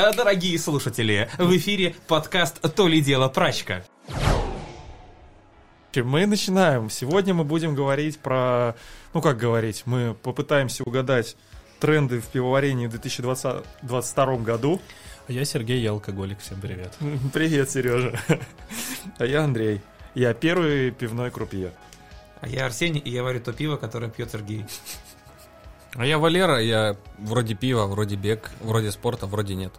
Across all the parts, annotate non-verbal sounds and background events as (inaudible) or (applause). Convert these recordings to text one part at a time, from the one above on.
э, дорогие слушатели! В эфире подкаст «То ли дело прачка». Мы начинаем. Сегодня мы будем говорить про... Ну, как говорить? Мы попытаемся угадать тренды в пивоварении в 2022 году. А я Сергей, я алкоголик. Всем привет. (laughs) Привет, Сережа. А я Андрей. Я первый пивной крупье. А я Арсений, и я варю то пиво, которое пьет Сергей. А я Валера, я вроде пива, вроде бег, вроде спорта, вроде нет.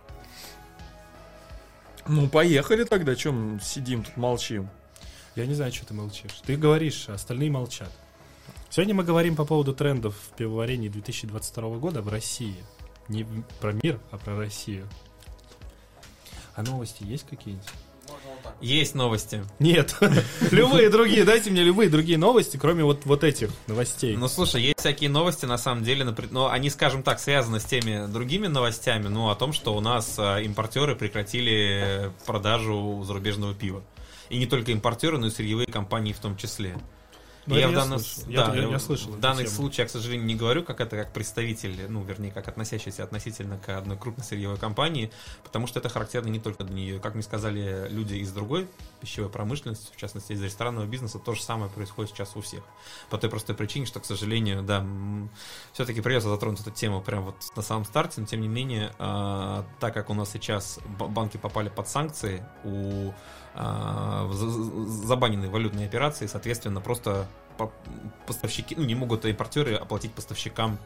Ну, поехали тогда, чем сидим тут молчим. Я не знаю, что ты молчишь. Ты говоришь, а остальные молчат. Сегодня мы говорим по поводу трендов в пивоварении 2022 года в России. Не про мир, а про Россию. А новости есть какие-нибудь? Есть новости. Нет. (laughs) любые другие, дайте мне любые другие новости, кроме вот, вот этих новостей. Ну, слушай, есть всякие новости, на самом деле, например, но они, скажем так, связаны с теми другими новостями, ну, о том, что у нас а, импортеры прекратили продажу зарубежного пива. И не только импортеры, но и сырьевые компании в том числе. Ну, я в данном, да, Я- я- я слышал в данных тему. случаях, к сожалению, не говорю, как это как представитель, ну, вернее, как относящийся относительно к одной крупной сырьевой компании, потому что это характерно не только для нее. Как мне сказали люди из другой пищевой промышленности, в частности, из ресторанного бизнеса, то же самое происходит сейчас у всех. По той простой причине, что, к сожалению, да, все-таки придется затронуть эту тему прямо вот на самом старте, но тем не менее, а, так как у нас сейчас банки попали под санкции, у забанены валютные операции, соответственно, просто по- поставщики, ну, не могут импортеры оплатить поставщикам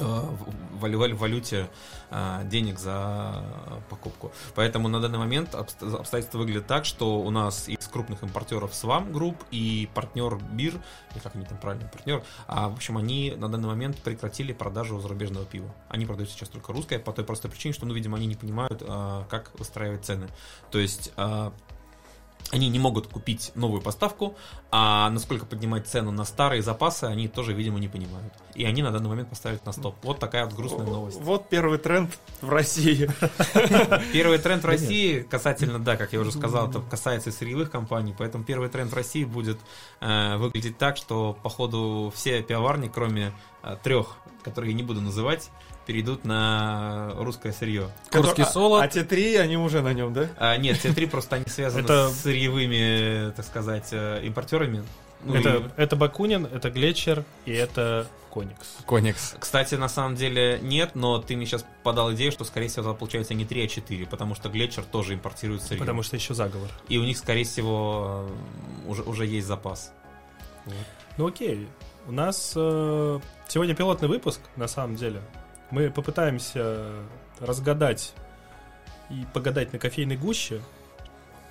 э, в валю- валю- валюте а, денег за покупку. Поэтому на данный момент обст- обстоятельства выглядят так, что у нас из крупных импортеров Swam Group и Партнер Бир, или как они там правильно, партнер, а, в общем, они на данный момент прекратили продажу зарубежного пива. Они продают сейчас только русское по той простой причине, что, ну, видимо, они не понимают, а, как выстраивать цены. То есть а, они не могут купить новую поставку, а насколько поднимать цену на старые запасы, они тоже, видимо, не понимают. И они на данный момент поставят на стоп. Вот такая вот грустная новость. Вот первый тренд в России. (laughs) Первый тренд в России, касательно, да, как я уже сказал, это касается и сырьевых компаний, поэтому первый тренд в России будет э, выглядеть так, что, походу, все пивоварни, кроме э, трех, которые я не буду называть, перейдут на русское сырье. Курский А- солод. А те три, они уже на нем, да? А, нет, те три просто они связаны Это- с сырьевыми, так сказать, э, импортерами. Ну, это, и- это Бакунин, это Глетчер и это Коникс. Коникс. Кстати, на самом деле нет, но ты мне сейчас подал идею, что, скорее всего, это получается не 3, а 4, потому что Глетчер тоже импортирует сырье. Потому что еще заговор. И у них, скорее всего, э, уже, уже есть запас. Ну окей, у нас э, сегодня пилотный выпуск, на самом деле. Мы попытаемся разгадать и погадать на кофейной гуще.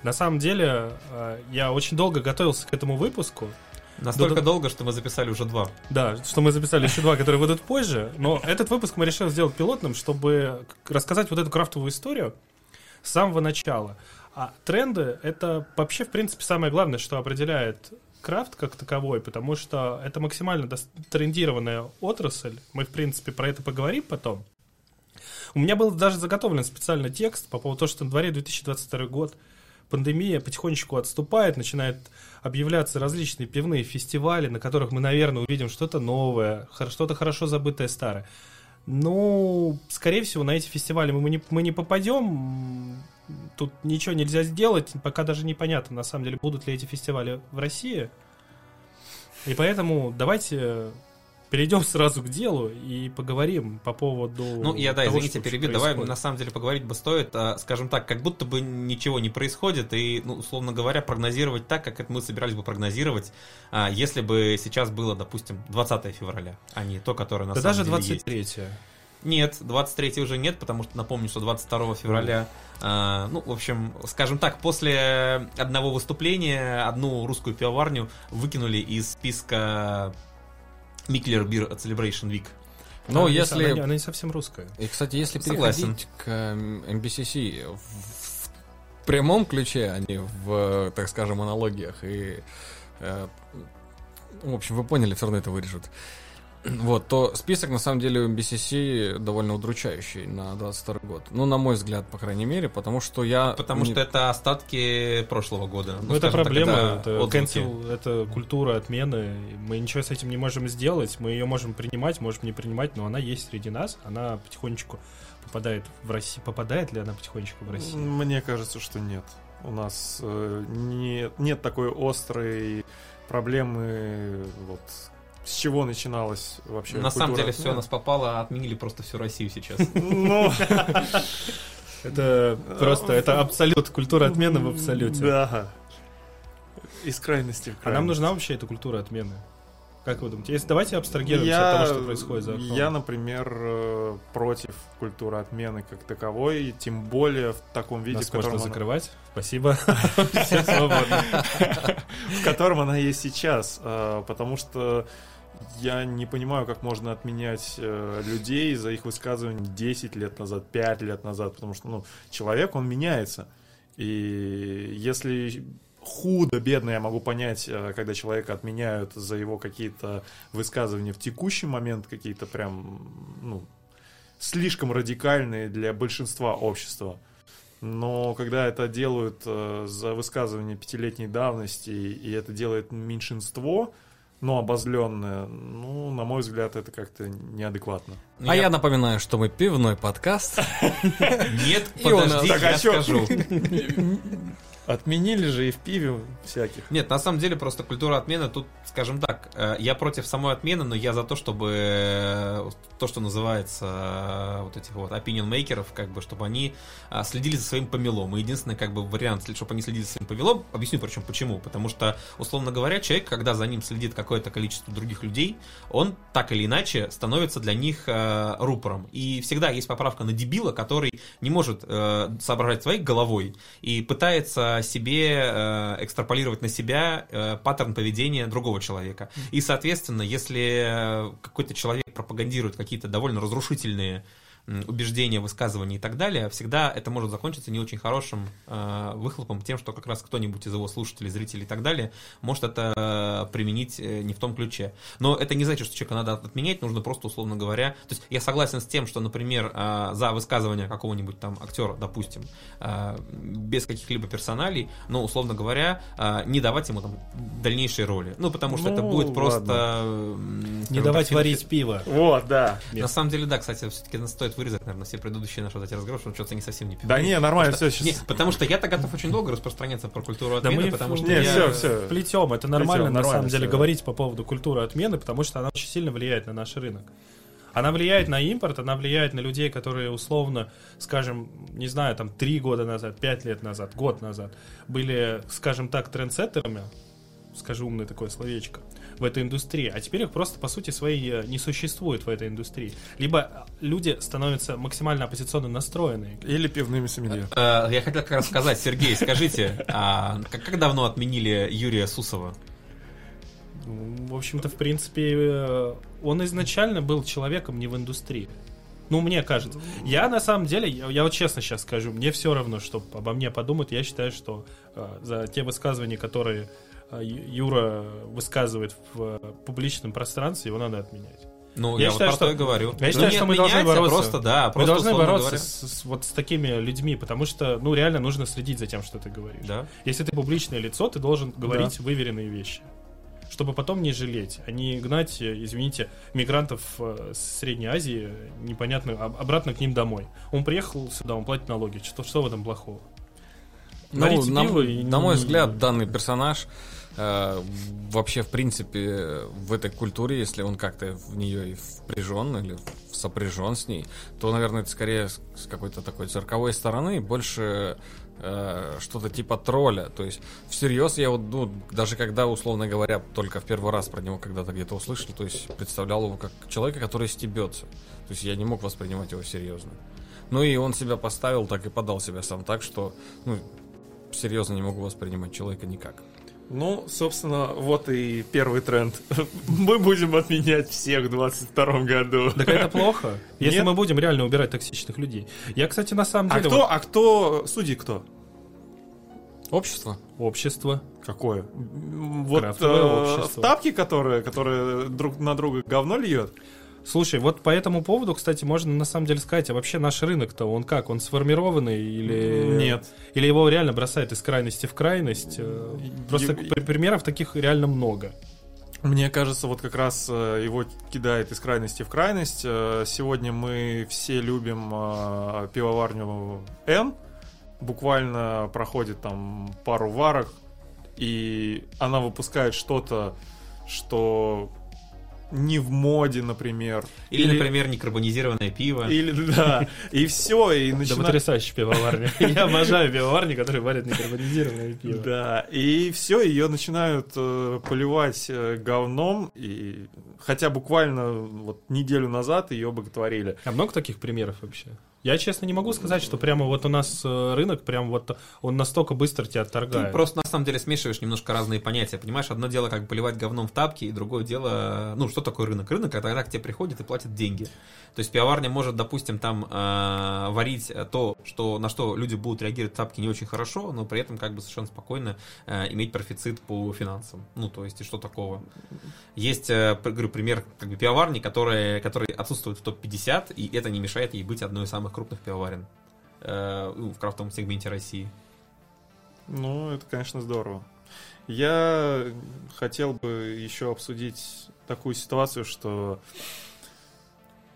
На самом деле, э, я очень долго готовился к этому выпуску. Настолько да. долго, что мы записали уже два. Да, что мы записали еще два, которые выйдут позже. Но этот выпуск мы решили сделать пилотным, чтобы рассказать вот эту крафтовую историю с самого начала. А тренды — это вообще, в принципе, самое главное, что определяет крафт как таковой, потому что это максимально трендированная отрасль. Мы, в принципе, про это поговорим потом. У меня был даже заготовлен специально текст по поводу того, что на дворе 2022 год, пандемия потихонечку отступает, начинают объявляться различные пивные фестивали, на которых мы, наверное, увидим что-то новое, что-то хорошо забытое старое. Ну, скорее всего, на эти фестивали мы не, мы не попадем. Тут ничего нельзя сделать. Пока даже непонятно, на самом деле, будут ли эти фестивали в России. И поэтому давайте перейдем (laughs) сразу к делу и поговорим по поводу. Ну, я, да, того, извините, перебью. Давай, на самом деле, поговорить бы стоит, а, скажем так, как будто бы ничего не происходит, и, ну, условно говоря, прогнозировать так, как это мы собирались бы прогнозировать, а, если бы сейчас было, допустим, 20 февраля, а не то, которое на Да самом даже деле есть. 23 Нет, 23 уже нет, потому что напомню, что 22 февраля, а, ну, в общем, скажем так, после одного выступления одну русскую пивоварню выкинули из списка Миклер Beer Celebration Week. Но Она не- если... Она, не- она не совсем русская. И, кстати, если Согласен. переходить к MBCC в, в прямом ключе, а не в, так скажем, аналогиях, и, э, в общем, вы поняли, все равно это вырежут. Вот, то список, на самом деле, у MBCC довольно удручающий на 22 год. Ну, на мой взгляд, по крайней мере, потому что я... Потому не- что это остатки прошлого года. Ну, это скажем так, проблема, это это, cancel, это культура отмены. Мы ничего с этим не можем сделать. Мы ее можем принимать, можем не принимать, но она есть среди нас. Она потихонечку попадает в Россию. Попадает ли она потихонечку в Россию? Мне кажется, что нет. У нас э, нет, нет такой острой проблемы, вот с чего начиналась вообще На самом деле все у нас попало, отменили просто всю Россию сейчас. (laughs) Ну, Это просто, это абсолют, культура отмены в абсолюте. Да. Из крайности в А нам крайность. нужна вообще эта культура отмены? Как вы думаете? Если давайте абстрагируемся Я- от того, что происходит за окном. Я, например, э, против культуры отмены как таковой, и тем более в таком виде, Нас в котором, можно она, закрывать. Спасибо. Все свободны. (laughs) в котором она есть сейчас. э, Потому что я не понимаю, как можно отменять э, людей за их высказывания 10 лет назад, 5 лет назад, потому что ну, человек, он меняется. И если худо, бедно я могу понять, э, когда человека отменяют за его какие-то высказывания в текущий момент, какие-то прям, ну, слишком радикальные для большинства общества. Но когда это делают э, за высказывание пятилетней давности, и это делает меньшинство, но обозленное, ну, на мой взгляд, это как-то неадекватно. Ну, А я напоминаю, что мы пивной подкаст. (laughs) Нет, подожди, а я чё? скажу. (laughs) Отменили же и в пиве всяких. Нет, на самом деле просто культура отмены тут, скажем так, э, я против самой отмены, но я за то, чтобы э, то, что называется э, вот этих вот opinion мейкеров, как бы, чтобы они следили за своим помелом. И единственный как бы вариант, чтобы они следили за своим помелом, объясню причем почему. Потому что, условно говоря, человек, когда за ним следит какое-то количество других людей, он так или иначе становится для них э, рупором. И всегда есть поправка на дебила, который не может э, соображать своей головой и пытается себе э, экстраполировать на себя э, паттерн поведения другого человека. И, соответственно, если э, какой-то человек пропагандирует какие-то довольно разрушительные убеждения, высказывания и так далее, всегда это может закончиться не очень хорошим э, выхлопом, тем, что как раз кто-нибудь из его слушателей, зрителей и так далее может это э, применить э, не в том ключе. Но это не значит, что человека надо отменять, нужно просто, условно говоря... То есть я согласен с тем, что, например, э, за высказывание какого-нибудь там актера, допустим, э, без каких-либо персоналей, но, условно говоря, э, не давать ему там дальнейшие роли. Ну, потому что это Ну, будет просто... ладно. м, Не давать так, варить пиво. Вот, да. на самом деле, да, кстати, все-таки стоит вырезать, наверное, все предыдущие наши эти разговоры, чтобы что-то не совсем не Да не, нормально, все Не, сейчас. потому что я-то готов очень долго распространяться про культуру Да отмены, мы потому что Не, я... всё, всё. Плетем, это нормально, Плетем, на самом нормально деле, говорить по поводу культуры отмены, потому что она очень сильно влияет на наш рынок. Она влияет на импорт, она влияет на людей, которые условно, скажем, не знаю, там, три года назад, пять лет назад, год назад, были, скажем так, трендсеттерами, скажу умное такое словечко, в этой индустрии, а теперь их просто, по сути своей, э, не существует в этой индустрии. Либо люди становятся максимально оппозиционно настроенные. Или пивными сомелье. Э, Я хотел как раз сказать, Сергей, скажите, а как, давно отменили Юрия Сусова? Ну, В общем-то, в принципе, э, он изначально был человеком не в индустрии. Ну, мне кажется. Я на самом деле, я, я вот честно сейчас скажу, мне все равно, что обо мне подумают. Я считаю, что э, за те высказывания, которые э, Юра высказывает в э, публичном пространстве, его надо отменять. Ну, Я я, считаю, вот про что- то и говорю. Я Ну, считаю, что мы должны а бороться. Просто, да, Мы просто, должны условно бороться с, с- вот с такими людьми, потому что, ну, реально нужно следить за тем, что ты говоришь. Да. Если ты публичное лицо, ты должен говорить выверенные вещи. Чтобы потом не жалеть, а не гнать, э, извините, мигрантов э, с Средней Азии непонятно об- обратно к ним домой. Он приехал сюда, он платит налоги. Что, что в этом плохого? Ну, на, пиво и на мой не- взгляд, данный персонаж э, вообще, в принципе, в этой культуре, если он как-то в нее и впряжен или сопряжен с ней, то, наверное, это скорее с какой-то такой цирковой стороны, больше э, что-то типа тролля. То есть, всерьез я вот, ну, даже когда, условно говоря, только в первый раз про него когда-то где-то услышал, то есть представлял его как человека, который стебется. То есть я не мог воспринимать его серьезно. Ну и он себя поставил так и подал себя сам так, что, ну, серьезно не могу воспринимать человека никак. Ну, собственно, вот и первый тренд. (laughs) Мы будем отменять всех в 22 году. Так это плохо, если Нет. мы будем реально убирать токсичных людей. Я, кстати, на самом А деле... кто, а кто, судьи кто? Общество? вот общество. Какое? Вот э, общество. в тапке, которые, которые друг на друга говно льет? Слушай, вот по этому поводу, кстати, можно на самом деле сказать, а вообще наш рынок-то, он как, он сформированный или... Нет. Или его реально бросает из крайности в крайность? Э, Просто при- примеров таких реально много. Мне кажется, вот как раз э, его кидает из крайности в крайность. Э, Сегодня мы все любим пивоварню Н. Буквально проходит там пару варок, и она выпускает что-то, что не в моде, например. Или, например, некарбонизированное пиво. Или да. И все, и Да начинает... потрясающая пивоварня. (laughs) Я обожаю пивоварни, которые варят некарбонизированное пиво. Да, и все, ее начинают э, поливать э, говном, и хотя буквально вот неделю назад ее боготворили. А много таких примеров вообще? Я, честно, не могу сказать, что прямо вот у нас э, рынок, прям вот он настолько быстро тебя Ты отторгает. просто на самом деле смешиваешь немножко разные понятия. Понимаешь, одно дело как поливать говном в тапки, и другое дело, ну, что такое рынок? Рынок это когда к тебе приходят и платят деньги. То есть пивоварня может, допустим, там э, варить то, что, на что люди будут реагировать в тапке не очень хорошо, но при этом как бы совершенно спокойно э, иметь профицит по финансам. Ну, то есть, и что такого? Есть, э, говорю, пример как бы пивоварни, которые, которые отсутствуют в топ-50, и это не мешает ей быть одной из самых крупных пивоварен э, в крафтовом сегменте России. Ну, это, конечно, здорово. Я хотел бы еще обсудить такую ситуацию, что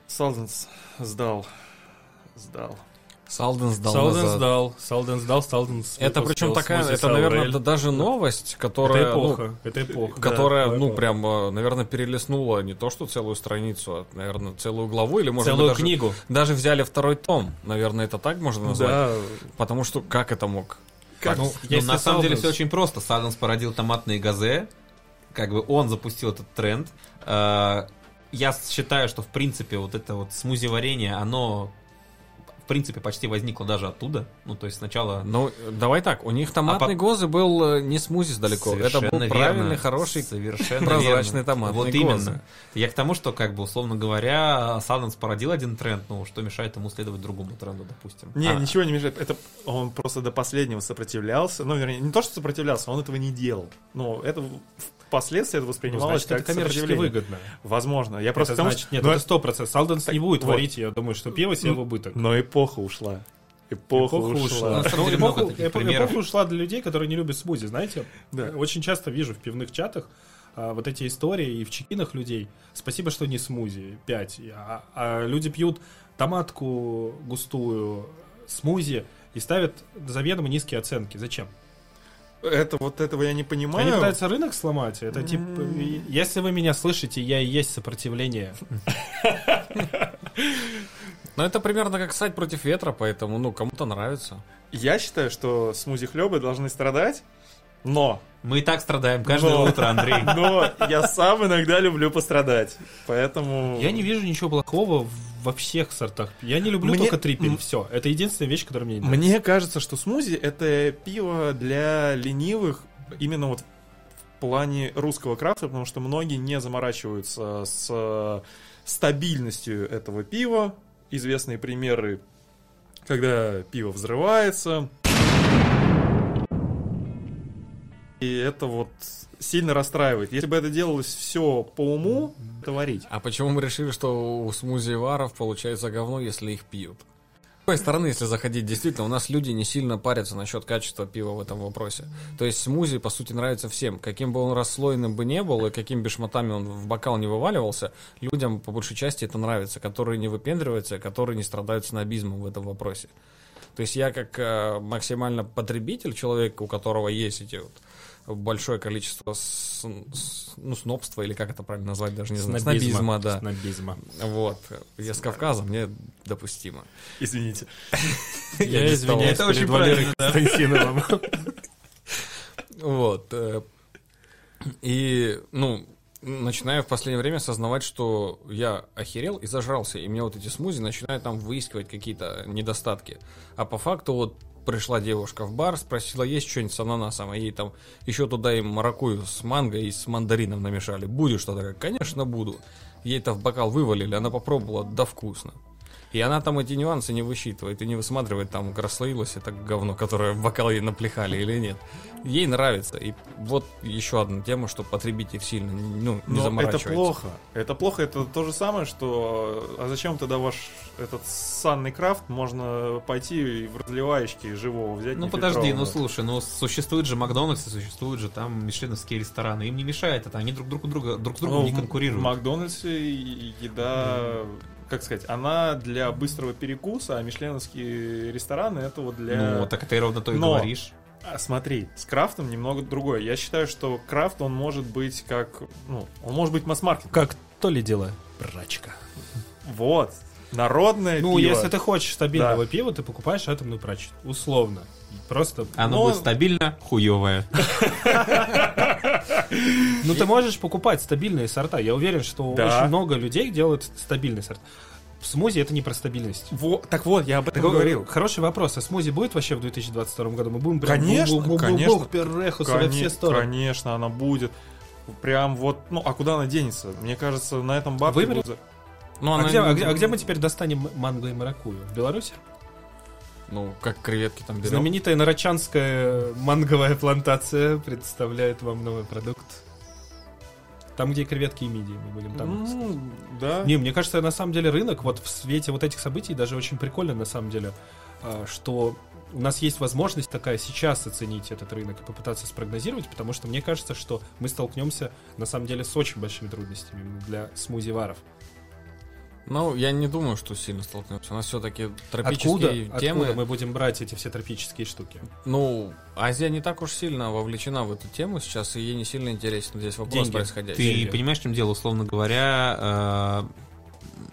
Салденс сдал. Сдал. Салден сдал Салден назад. сдал, Салден сдал, Салден Это причем такая, смузи это, наверное, Саурель. да- даже новость, которая, Это ну, эпоха, это эпоха. которая, Да, ну, эпоха. прям, э, наверное, перелистнула не то что целую страницу, а, наверное, целую главу, или, может Целую быть, даже, книгу. даже взяли второй том. Наверное, это так можно назвать. Да, Потому что как это мог? Как? Ну, Ну, на самом деле все очень просто. Саденс породил томатные газе. Как бы он запустил этот тренд. Э, Я считаю, что в принципе вот это вот смузи-варенье, оно в принципе почти возникло даже оттуда. Ну, то есть сначала... Ну, давай так, у них томатный А гозы был э, не смузис далеко. Это был Совершенно правильный, верно. хороший, совершенно прозрачный верно. томатный Вот гозы. именно. Я к тому, что, как бы, условно говоря, Саденс породил один тренд, ну, что мешает ему следовать другому тренду, допустим. Не, А, ничего не мешает. Это он просто до последнего сопротивлялся. Ну, вернее, не то, что сопротивлялся, он этого не делал. Но это впоследствии это Ну, воспринималось значит, это как коммерчески сопротивление. выгодно. Возможно. Я просто это к тому, значит, что- нет, но, это сто процентов. Салденс Так, не будет вот. варить, я думаю, что пиво себе в убыток. но эпоха ушла. Эпоха, Эпоха ушла. ушла. Ну, эпоху, эпо- эпоха ушла для людей, которые не любят смузи. Знаете, Да. очень часто вижу в пивных чатах а, вот эти истории и в чекинах людей. Спасибо, что не смузи, 5. А, а люди пьют томатку густую, смузи и ставят заведомо низкие оценки. Зачем? Это вот этого я не понимаю. Они пытаются рынок сломать. Это типа, если вы меня слышите, я и есть сопротивление. Но это примерно как сайт против ветра, поэтому, ну, кому-то нравится. Я считаю, что смузи хлебы должны страдать, но, Мы и так страдаем каждое Но. утро, Андрей. (laughs) но я сам иногда люблю пострадать. Поэтому... Я не вижу ничего плохого во всех сортах. Я не люблю Мне- только трипель. Все. Это единственная вещь, которая мне не нравится. Мне кажется, что смузи это пиво для ленивых именно вот в плане русского крафта, потому что многие не заморачиваются с стабильностью этого пива. Известные примеры, когда пиво взрывается. И это вот сильно расстраивает. Если бы это делалось все по уму, это варить. А почему мы решили, что у смузи варов получается говно, если их пьют? С другой стороны, если заходить, действительно, у нас люди не сильно парятся насчет качества пива в этом вопросе. То есть смузи, по сути, нравится всем. Каким бы он расслоенным бы не был, и каким бы шматами он в бокал не вываливался, людям, по большей части, это нравится, которые не выпендриваются, которые не страдают снобизмом в этом вопросе. То есть я как э, максимально потребитель, человек, у которого есть эти вот большое количество с- с- ну, снобства, или как это правильно назвать, даже не знаю, снобизма, да. Снобизма. Вот. Я с Кавказа, мне допустимо. Извините. (laughs) Я извиняюсь. Это очень правильно, Константиновым. Вот. э, И, ну, начинаю в последнее время осознавать, что я охерел и зажрался, и мне вот эти смузи начинают там выискивать какие-то недостатки. А по факту вот пришла девушка в бар, спросила, есть что-нибудь с ананасом, а ей там еще туда им маракую с манго и с мандарином намешали. Будешь что-то? Конечно, буду. Ей это в бокал вывалили, она попробовала, да вкусно. И она там эти нюансы не высчитывает и не высматривает, там расслоилось это говно, которое в бокал ей наплехали или нет. Ей нравится. И вот еще одна тема, что потребитель сильно ну, не Но заморачивается. это плохо. Это плохо, это то же самое, что а зачем тогда ваш этот санный крафт можно пойти и в разливаечке живого взять? Ну подожди, ну слушай, ну существует же Макдональдс, и существуют же там мишленовские рестораны. Им не мешает это, они друг друг у друга друг с другом Ну, не в конкурируют. Макдональдсе и- еда, как сказать, она для быстрого перекуса, а мишленовские рестораны это вот для... Ну, так ты ровно то и Но- говоришь. А, Смотри, с крафтом немного другое. Я считаю, что крафт, он может быть как... Ну, он может быть масс-маркет. Как то ли дело прачка. Вот. Народное Ну, пиво. если ты хочешь стабильного Да. пива, ты покупаешь атомную прачку. Условно. Просто... Оно Но- будет стабильно хуевое. (laughs) Ну, ты можешь покупать стабильные сорта. Я уверен, что очень много людей делают стабильный сорт. В смузи это не про стабильность. Во- так вот, я об этом Так, говорил. Хороший вопрос. А смузи будет вообще в 2022 году? Мы будем прям Конечно, бу-бу-бу-бу-бу, конечно. перрехусы во все Коне- стороны. Конечно, она будет. Прям вот, ну, а куда она денется? Мне кажется, на этом бабки Вымрет? будут... Ну, А она где, а где- а где мы теперь достанем манго и маракую? В Беларуси? Ну, как креветки там берем. Знаменитая нарочанская манговая плантация представляет вам новый продукт. Там, где креветки и мидии мы будем там. Ну, да. Не, мне кажется, на самом деле рынок вот в свете вот этих событий даже очень прикольно на самом деле, а, что у нас есть возможность такая сейчас оценить этот рынок и попытаться спрогнозировать, потому что мне кажется, что мы столкнемся на самом деле с очень большими трудностями для смузи-варов. Ну, я не думаю, что сильно столкнемся. У нас все-таки Откуда, тропические темы. откуда мы будем брать эти все тропические штуки? Ну, Азия не так уж сильно вовлечена в эту тему сейчас, и ей не сильно интересен здесь вопрос Деньги. происходящий. Ты Деньги. понимаешь, в чем дело, условно говоря, э,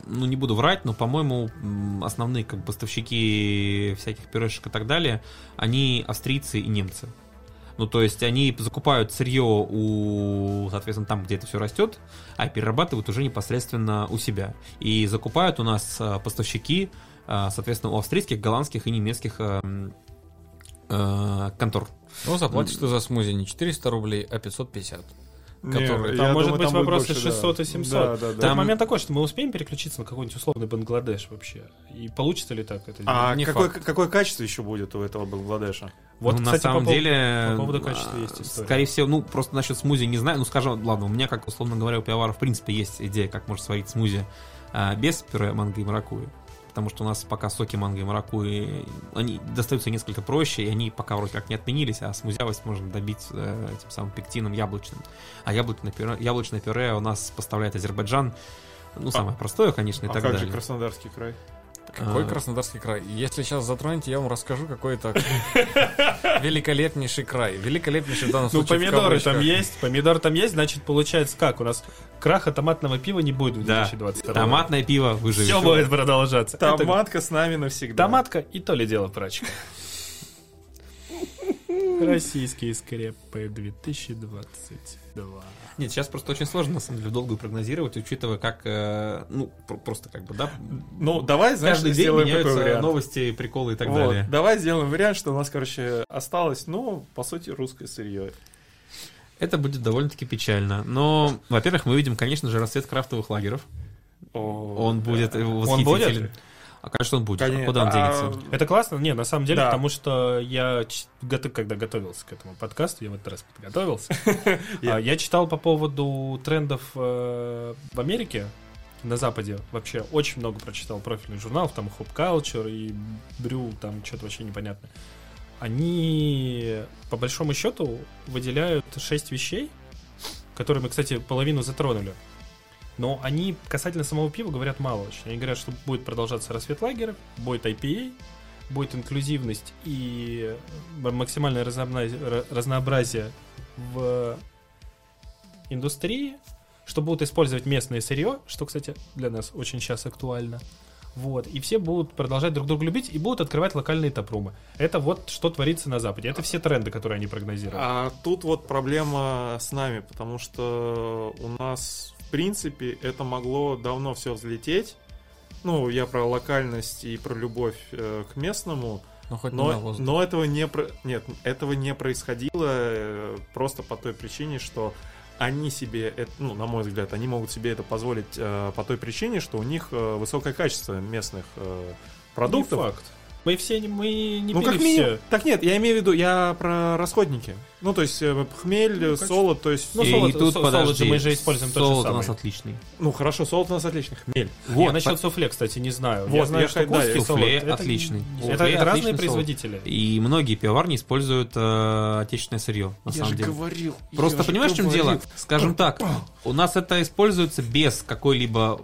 ну не буду врать, но, по-моему, основные как поставщики всяких пюрешек и так далее, они австрийцы и немцы. Ну, то есть они закупают сырье у, соответственно, там, где это все растет, а перерабатывают уже непосредственно у себя. И закупают у нас э, поставщики, э, соответственно, у австрийских, голландских и немецких э, контор. Ну, заплатишь ты за смузи не 400 рублей, а 550. Которые- Не, Там может думаю, быть там вопросы больше, да. 600 и 700. Да, да, да. Там момент такой, что мы успеем переключиться на какой-нибудь условный Бангладеш вообще. И получится ли так это? А Не какое, факт. какое качество еще будет у этого Бангладеша? вот, Ну, кстати, на самом по пов- деле, по поводу качества а, есть история. Скорее всего, ну, просто насчет смузи не знаю. Ну, скажем, ладно, у меня, как условно говоря, у пивовара, в принципе, есть идея, как можно сварить смузи а, без пюре манго и маракуйи. Потому что у нас пока соки манго и маракуйи, они достаются несколько проще, и они пока вроде как не отменились, а смузявость можно добить э, этим самым пектином яблочным. А яблочное пюре, яблочное пюре у нас поставляет Азербайджан. Ну, самое простое, конечно, и а так как далее. же Краснодарский край? Какой А. Краснодарский край? Если сейчас затронете, я вам расскажу какой-то (laughs) великолепнейший край. Великолепнейший в данном Ну, случае в помидоры там есть, помидор там есть, значит, получается как? У нас краха томатного пива не будет в Да, 2022 томатное пиво выживет. Все будет продолжаться. Это Томатка с нами навсегда. Томатка и то ли дело прачка. (laughs) Российские скрепы 2022. Нет, сейчас просто очень сложно, на самом деле, долго прогнозировать, учитывая, как, э, ну, пр- просто как бы, да, Ну, давай, знаешь, каждый день меняются новости, приколы и так Вот, далее. Давай сделаем вариант, что у нас, короче, осталось, ну, по сути, русское сырье. Это будет довольно-таки печально. Но, во-первых, мы видим, конечно же, расцвет крафтовых лагеров. О, Он да. будет Он восхитителен. будет? А, конечно, он будет. А Конечно. Куда он А, денется? Это классно? Не, на самом деле, Да. потому что я, когда готовился к этому подкасту, я в этот раз подготовился, (laughs) Я- а, я читал по поводу трендов э, в Америке, на Западе вообще очень много прочитал профильных журналов, там Hop Culture и Брю, там что-то вообще непонятно. Они, по большому счету, выделяют шесть вещей, которые мы, кстати, половину затронули. Но они касательно самого пива говорят мало очень. Они говорят, что будет продолжаться рассвет лагеров, будет IPA, будет инклюзивность и м- максимальное разнообразие, ра- разнообразие в индустрии, что будут использовать местное сырье, что, кстати, для нас очень сейчас актуально. Вот. И все будут продолжать друг друга любить и будут открывать локальные тапрумы. Это вот что творится на Западе. Это все тренды, которые они прогнозируют. А тут вот проблема с нами, потому что у нас, принципе, это могло давно все взлететь. Ну, я про локальность и про любовь э, к местному, Ну, хоть не но, но этого не про... нет, этого не происходило э, просто по той причине, что они себе, это, ну, на мой взгляд, они могут себе это позволить э, по той причине, что у них э, высокое качество местных э, продуктов. Не факт. Мы все не, мы не Ну, пили как все. минимум. Так нет, я имею в виду, я про расходники. Ну, то есть э, хмель, э, конечно. солод, то есть. Ну, и солод- тут со- подожди, солод же мы же используем тот же солод у самый. нас отличный. Ну, хорошо, солод у нас отличный, хмель. Вот, Вот, насчет по- суфле, кстати, не знаю. Вот, я знаю, я что да, я- солод, суфле это- отличный. Это, Суфле это разные солод. производители. И многие пивоварни используют э, отечественное сырье, на самом деле. говорил. Просто понимаешь, в чем дело? Скажем так, у нас это используется без какой-либо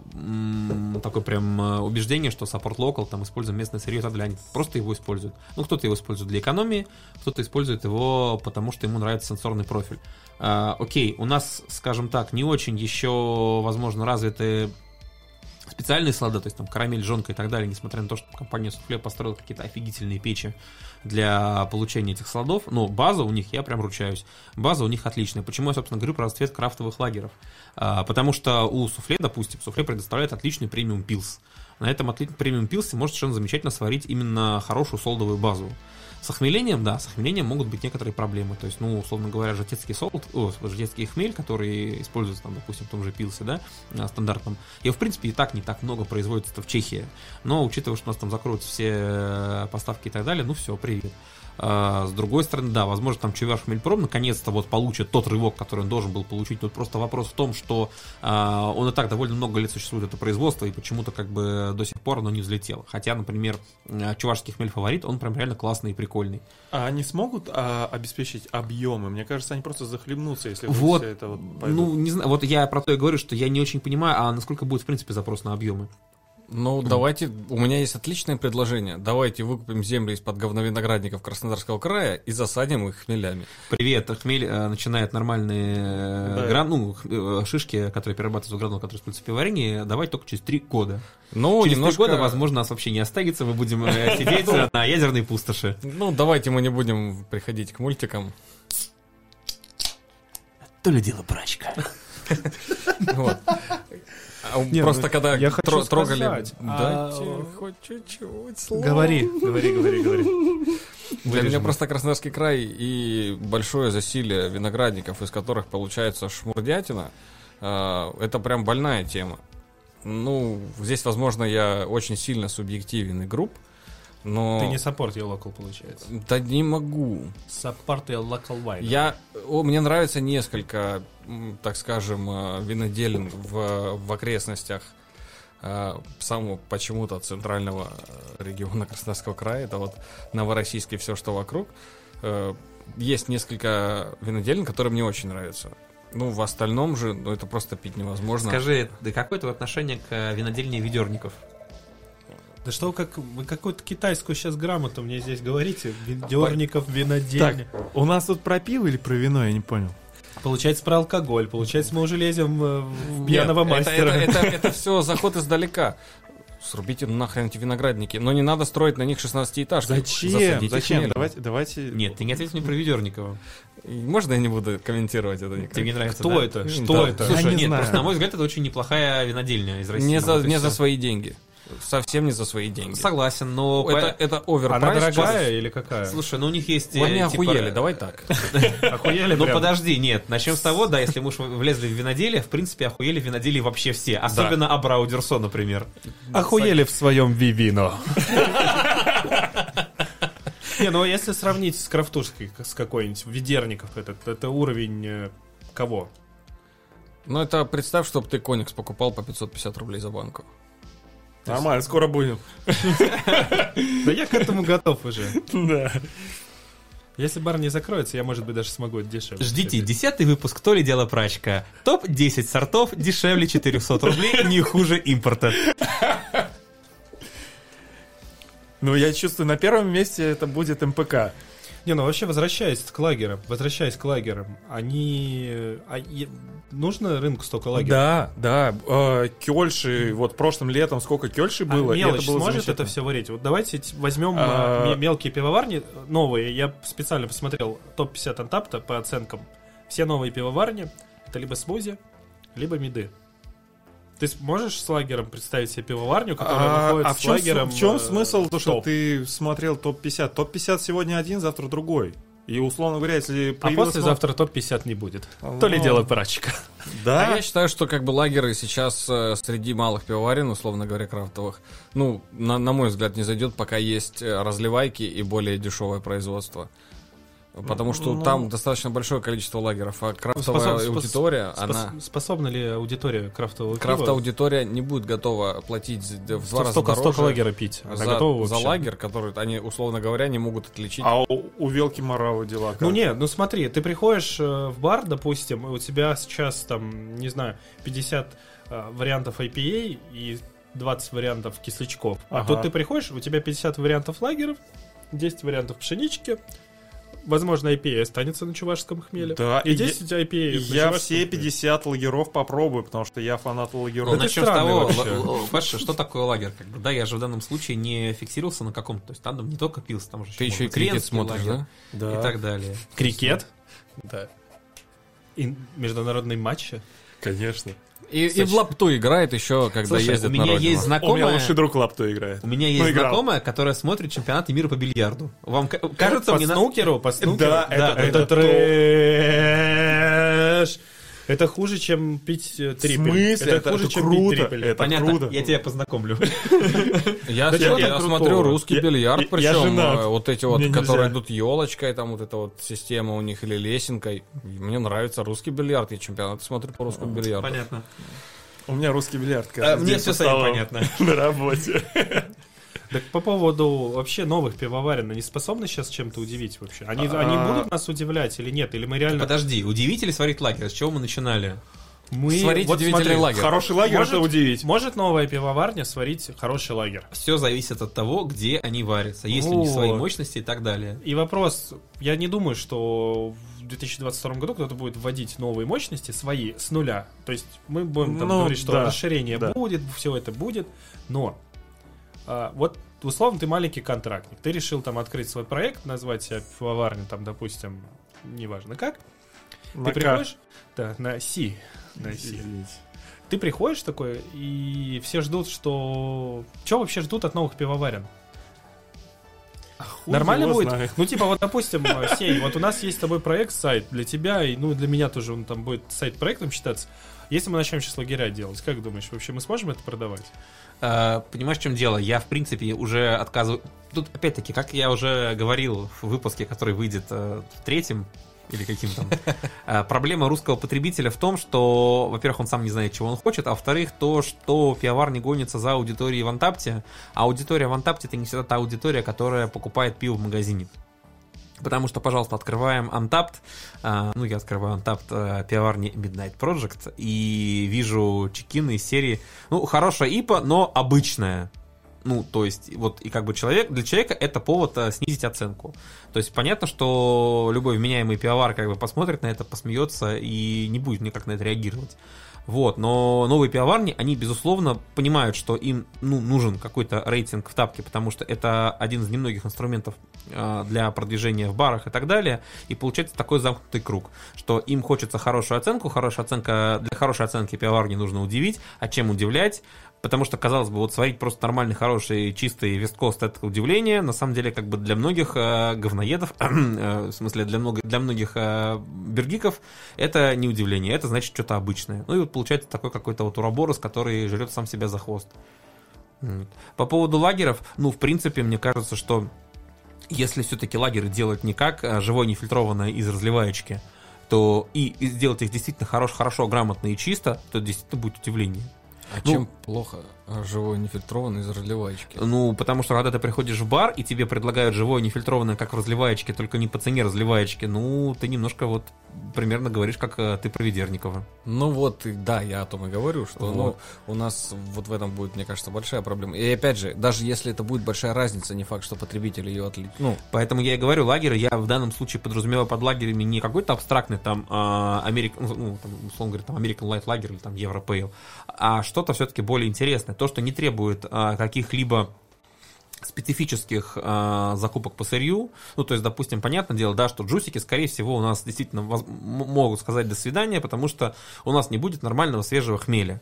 такой прям э, убеждения, что support local, там используем местное сырье и так далее. Они просто его используют. Ну, кто-то его использует для экономии, кто-то использует его, потому что ему нравится сенсорный профиль. А, окей, у нас, скажем так, не очень еще, возможно, развиты специальные слады, то есть там карамель, жонка и так далее, несмотря на то, что компания Суфле построила какие-то офигительные печи для получения этих сладов, но база у них, я прям ручаюсь, база у них отличная. Почему я, собственно, говорю про расцвет крафтовых лагеров? А, потому что у Суфле, допустим, Суфле предоставляет отличный премиум пилс. На этом отличном премиум пилсе может совершенно замечательно сварить именно хорошую солдовую базу. С охмелением, да, с охмелением могут быть некоторые проблемы. То есть, ну, условно говоря, житецкий солод, о, житецкий хмель, который используется, там, допустим, в том же пилсе, да, а, стандартном, его, в принципе, и так не так много производится в Чехии. Но, учитывая, что у нас там закроются все э, поставки и так далее, ну, все, привет. А, с другой стороны, да, возможно, там Чуваш Хмельпром наконец-то вот получит тот рывок, который он должен был получить. Тут просто вопрос в том, что а, он и так довольно много лет существует, это производство, и почему-то как бы до сих пор оно не взлетело. Хотя, например, э, чувашский хмель фаворит, он прям реально классный и прикольный. А они смогут а, обеспечить объемы? Мне кажется, они просто захлебнутся, если вот Вот, все это вот пойдут. Ну, не знаю, вот я про то и говорю, что я не очень понимаю, а насколько будет, в принципе, запрос на объемы. Ну, давайте, у меня есть отличное предложение. Давайте выкупим земли из-под говновиноградников Краснодарского края и засадим их хмелями. Привет, хмель э, начинает нормальные э, Да. гран- ну, х- э, шишки, которые перерабатываются в гранул, которые используются в пивоварении, давать только через три года. Ну, через немножко... три года, возможно, нас вообще не останется, мы будем э, (laughs) сидеть э, на ядерной пустоши. Ну, давайте мы не будем приходить к мультикам. То ли дело брачка. (laughs) Вот. А Не, Просто ну, когда я тро- хочу трогали... сказать, а, Дайте хоть чуть-чуть слова. Говори, говори, говори, говори. Для меня просто Краснодарский край и большое засилие виноградников, из которых получается шмурдятина, а, это прям больная тема. Ну, здесь, возможно, я очень сильно субъективен и груб, но... Ты не саппорт я локал, получается. Да не могу. Саппорт я локал вайн. Я, о, мне нравится несколько, так скажем, э, виноделин в, в окрестностях э, самого почему-то центрального э, региона Краснодарского края. Это вот Новороссийск и все, что вокруг. Есть несколько виноделин, которые мне очень нравятся. Ну, в остальном же, ну, это просто пить невозможно. Скажи, да какое твое отношение к винодельне ведерников? Да что вы, как, вы какую-то китайскую сейчас грамоту мне здесь говорите? Ведерников, Так, винодельня. у нас тут про пиво или про вино, я не понял. Получается про алкоголь. Получается мы уже лезем в Нет, пьяного это- мастера. Это, это, (laughs) все заход издалека. Срубите нахрен эти виноградники. Но не надо строить на них 16-этажки. Зачем? Зачем? Давайте, давайте. Нет, ты не ответил мне про Ведерникова. Можно я не буду комментировать это никак? Тебе не нравится, Кто да? это? Да. Что это? Слушай, Я не нет, знаю. просто, на мой взгляд, это очень неплохая винодельня из России. Не Ну, за, не за свои деньги. Совсем не за свои деньги. Согласен, но... Это, по- это Она оверпрайс. дорогая или какая? Слушай, ну у них есть... Они э, типа, охуели, давай так. (laughs) Охуели Ну подожди, нет, начнем с того, да, если мы уж влезли в виноделие, в принципе, охуели в виноделии вообще все. Особенно Абрау Дюрсо, например. Охуели в своем вивино. Не, ну если сравнить с крафтушкой, с какой-нибудь, ведерников, этот, это уровень э, кого? Ну это представь, чтобы ты Коникс покупал по 550 рублей за банку. Нормально, скоро будем. (laughs) Да я к этому готов уже. Да. Если бар не закроется, я, может быть, даже смогу дешевле. Ждите, десятый выпуск «То ли дело прачка». Топ-10 сортов дешевле 400 рублей, не хуже импорта. Ну, я чувствую, на первом месте это будет МПК. Не, ну вообще, возвращаясь к лагерям, возвращаясь к лагерям, они... э, а нужно рынку столько лагерей? Да, да. э, Кёльши, вот прошлым летом сколько Кёльши А было, это мелочь было сможет это все варить? Вот давайте возьмем А- а, ме- мелкие пивоварни новые. Я специально посмотрел топ-50 антапта по оценкам. Все новые пивоварни это либо смузи, либо миды. Ты можешь с лагером представить себе пивоварню, которая А, выходит а в с чем, лагером? в чем э, смысл, то, что топ? ты смотрел топ-50? Топ-50 сегодня один, завтра другой. И, условно говоря, если А послезавтра топ-50 не будет. Ну, То ли дело парачика. (laughs) Да, А я считаю, что как бы лагеры сейчас э, среди малых пивоварен, условно говоря, крафтовых, ну, на, на мой взгляд, не зайдет, пока есть э, разливайки и более дешевое производство. Потому что Ну, там достаточно большое количество лагеров, а крафтовая Способ- спос- аудитория, спос- она... Способна ли аудитория крафтового Крафт пива аудитория не будет готова платить в два столько, раза столько, дороже столько лагера пить? Она за, готова за лагерь, который они, условно говоря, не могут отличить. а у, у Велки Марава дела как? Ну не, ну смотри, ты приходишь э, в бар, допустим, и у тебя сейчас там, не знаю, 50 э, вариантов IPA и 20 вариантов кислячков. А Ага. тут ты приходишь, у тебя 50 вариантов лагеров, 10 вариантов пшенички, возможно, IPA останется на чувашском хмеле. Да, и и 10 IPA. на Я все хмеле. 50 лагеров попробую, потому что я фанат лагеров. это начнем с того, Паша, что такое лагерь? Как бы, да, я же в данном случае не фиксировался на каком-то. То есть там не только пился, там же Ты еще и крикет смотришь, да? Да. И так далее. Крикет? Да, И международные матчи? конечно. И, и в лапту играет еще, когда Слушай, ездит у меня на родину. есть У меня знакомая... лучший друг лапту играет. У меня Ну, есть играл. знакомая, которая смотрит чемпионаты мира по бильярду. Вам ка- кажется, по мне на- снукеру, по снукеру? Да, это- это, это трэш. Это хуже, чем пить э, трипель. В смысле? Это, Это- хуже, это чем круто. пить трипель. Это Понятно, круто. я тебя познакомлю. (laughs) Я, смотрю русский бильярд, причем э, вот эти вот, которые идут елочкой, там вот эта вот система у них или лесенкой. Мне нравится русский бильярд, я чемпионаты смотрю по русскому бильярду. Понятно. У меня русский бильярд. А, Мне все по с вами столам понятно. (laughs) На работе. Так по поводу вообще новых пивоварен, они способны сейчас чем-то удивить вообще? Они, А- они будут нас удивлять или нет? Или мы реально... Подожди, удивители сварить лагерь. С чего мы начинали? Мы... Сварить вот удивительный смотри, лагерь. Хороший лагерь Может- это удивить. Может новая пивоварня сварить хороший лагерь? Все зависит от того, где они варятся, есть ли у них свои мощности и так далее. И вопрос, я не думаю, что в 2022 году кто-то будет вводить новые мощности свои с нуля. То есть мы будем там Ну, говорить, что да, расширение да. будет, все это будет, но а, вот условно ты маленький контрактник, ты решил там открыть свой проект, назвать себя пивоварню, там, допустим, неважно как, На ты приходишь, да, на Си, на Си. Ты приходишь такой, и все ждут, что... Что вообще ждут от новых пивоварен? Хуй Нормально будет? знает. Ну, типа, вот, допустим, э, Сей, вот у нас есть с тобой проект, сайт для тебя, и, ну, для меня тоже он там будет сайт-проектом считаться. Если мы начнем сейчас лагеря делать, как думаешь, вообще мы сможем это продавать? А, Понимаешь, в чем дело? Я, в принципе, уже отказываю... Тут, опять-таки, как я уже говорил в выпуске, который выйдет э, в третьем, или каким там, а, (laughs) проблема русского потребителя в том, что, во-первых, он сам не знает, чего он хочет, а во-вторых, то, что пивовар не гонится за аудиторией в Антапте, а аудитория в Антапте это не всегда та аудитория, которая покупает пиво в магазине. Потому что, пожалуйста, открываем Untapped, а, ну, я открываю Untapped а, пивоварни Midnight Project и вижу чекины из серии, ну, хорошая ипа, но обычная. Ну, то есть, вот, и как бы человек, для человека это повод а, снизить оценку. То есть, понятно, что любой вменяемый пивовар как бы посмотрит на это, посмеется и не будет никак на это реагировать. Вот, но новые пивоварни, они, безусловно, понимают, что им ну, нужен какой-то рейтинг в тапке, потому что это один из немногих инструментов э, для продвижения в барах и так далее. И получается такой замкнутый круг, что им хочется хорошую оценку, хорошая оценка, для хорошей оценки пивоварни нужно удивить, а чем удивлять? Потому что, казалось бы, вот сварить просто нормальный, хороший, чистый весткост это удивление. На самом деле, как бы для многих э, говноедов, (clears throat) э, в смысле, для, много, для многих э, бергиков, это не удивление, это значит что-то обычное. Ну и вот получается такой какой-то вот уроборос, который жрет сам себя за хвост. По поводу лагеров, ну, в принципе, мне кажется, что если все-таки лагеры делать не как а, живое нефильтрованное из разливаечки, то и, сделать их действительно хорошо, хорошо, грамотно и чисто, то действительно будет удивление. А Ну- чем плохо живой нефильтрованный из разливаечки? Ну, потому что когда ты приходишь в бар, и тебе предлагают живое нефильтрованное, как в разливаечке, только не по цене разливаечки, ну, ты немножко вот примерно говоришь, как э, ты про Ведерникова. Ну вот, да, я о том и говорю, что Вот. ну, у нас вот в этом будет, мне кажется, большая проблема. И опять же, даже если это будет большая разница, не факт, что потребитель ее отличит. Ну, Поэтому я и говорю, лагеры, я в данном случае подразумеваю под лагерями не какой-то абстрактный там Америк, ну, там, условно говоря, там American Light Lager или там Европейл, а что-то все-таки более интересное, то, что не требует а, каких-либо специфических а, закупок по сырью. Ну, то есть, допустим, понятное дело, да, что джусики, скорее всего, у нас действительно могут сказать до свидания, потому что у нас не будет нормального свежего хмеля.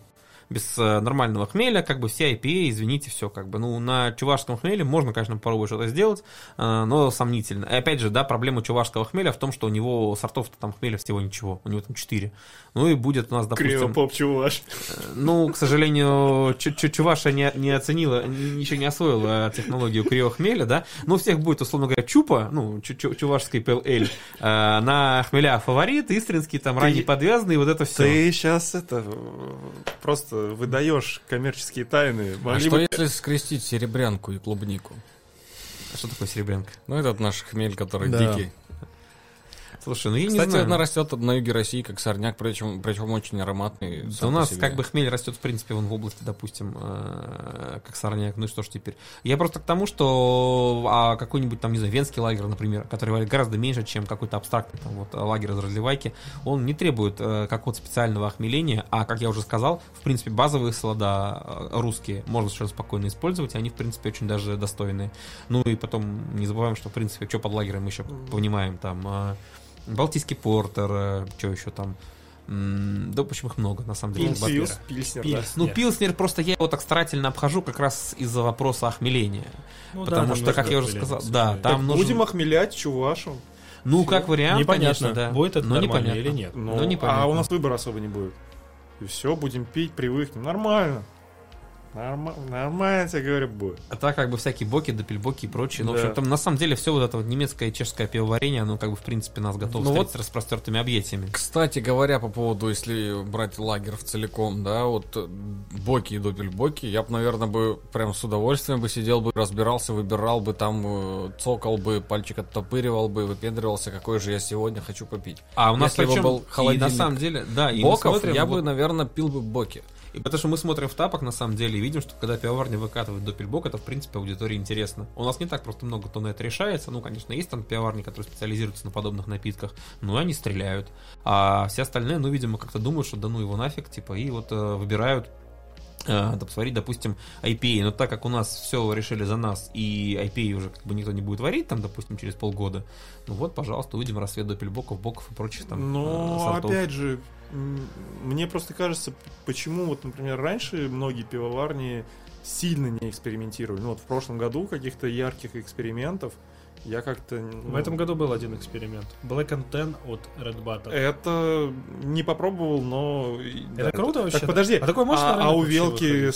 Без э, нормального хмеля, как бы все IPA, извините, все, как бы, ну, на чувашском хмеле можно, конечно, попробовать что-то сделать, э, но сомнительно. И опять же, да, проблема чувашского хмеля в том, что у него сортов-то там хмеля всего ничего, у него там 4. Ну и будет у нас, допустим... Криво-поп чуваш. Ну, к сожалению, Чу- Чу- Чуваша не, не оценила, еще не освоила технологию криохмеля, да. Ну, у всех будет, условно говоря, Чупа, ну, чу- чу- чувашский ПЛ, на хмеля фаворит, истринский, там, ранний подвязанный, вот это все. Ты сейчас это э, просто выдаешь коммерческие тайны. А что бы- если скрестить серебрянку и клубнику? Что такое серебрянка? Ну, этот наш хмель, который Да. дикий. Слушай, ну я не Кстати, знаю. она растет на юге России, как сорняк, причем, причем очень ароматный. Да у нас себе. как бы хмель растет, в принципе, вон в области, допустим, э, как сорняк. Ну и что ж теперь? Я просто к тому, что а, какой-нибудь там, не знаю, венский лагерь, например, который варит гораздо меньше, чем какой-то абстрактный там вот лагерь из разливайки, он не требует э, какого-то специального охмеления, а, как я уже сказал, в принципе, базовые слода э, русские можно совершенно спокойно использовать, и они, в принципе, очень даже достойные. Ну и потом не забываем, что, в принципе, что под лагерем мы еще понимаем, там, э, Балтийский портер, что еще там, да, в общем, их много, на самом деле. Пильс, Батлера. Пильснер, Пильс. да. Ну. Пилснер просто я его так старательно обхожу как раз из-за вопроса охмеления. Ну да, потому там что, нужно как я уже сказал, да, там Так нужен... Будем охмелять чувашем. Ну, Всё. как вариант, Непонятно, конечно, да. будет это но нормально непонятно. или нет. Ну, Ну, непонятно. а у нас выбора особо не будет. И все, будем пить, привыкнем. Нормально. Норма- Нормально, я тебе говорю, будет. А так как бы всякие боки, допельбоки и прочее. Ну, в Да. общем, там на самом деле все вот это вот немецкое и чешское пивоварение, оно как бы в принципе нас готово Ну встретить вот- с распростертыми объятиями. Кстати говоря, по поводу, если брать лагерь в целиком, да, вот э, боки и допельбоки, я бы, наверное, бы прям с удовольствием бы сидел бы, разбирался, выбирал бы там, э, цокал бы, пальчик оттопыривал бы, выпендривался, какой же я сегодня хочу попить. А у нас Если бы причем, был и на холодильник самом деле, да, и Боков, смотрим, я вот- бы, наверное, пил бы боки. И потому что мы смотрим в тапок, на самом деле, и видим, что когда пивоварня выкатывает до пельбок, это, в принципе, аудитории интересно. У нас не так просто много кто на это решается. Ну, конечно, есть там пивоварни, которые специализируются на подобных напитках, но они стреляют. А все остальные, ну, видимо, как-то думают, что да ну его нафиг, типа, и вот э, выбирают э, да, посмотреть, допустим, IPA. Но так как у нас все решили за нас, и IPA уже как бы никто не будет варить, там, допустим, через полгода, ну вот, пожалуйста, увидим рассвет до пельбоков, боков и прочих там э, Но сортов. опять же, мне просто кажется, почему вот, например, раньше многие пивоварни сильно не экспериментировали. Ну вот в прошлом году каких-то ярких экспериментов я как-то... ну, В этом году был один эксперимент. Black and Tan от Red Button. Это не попробовал, но... Это круто вообще, Так, да? подожди, А такой можешь на а, а у Велки выходить?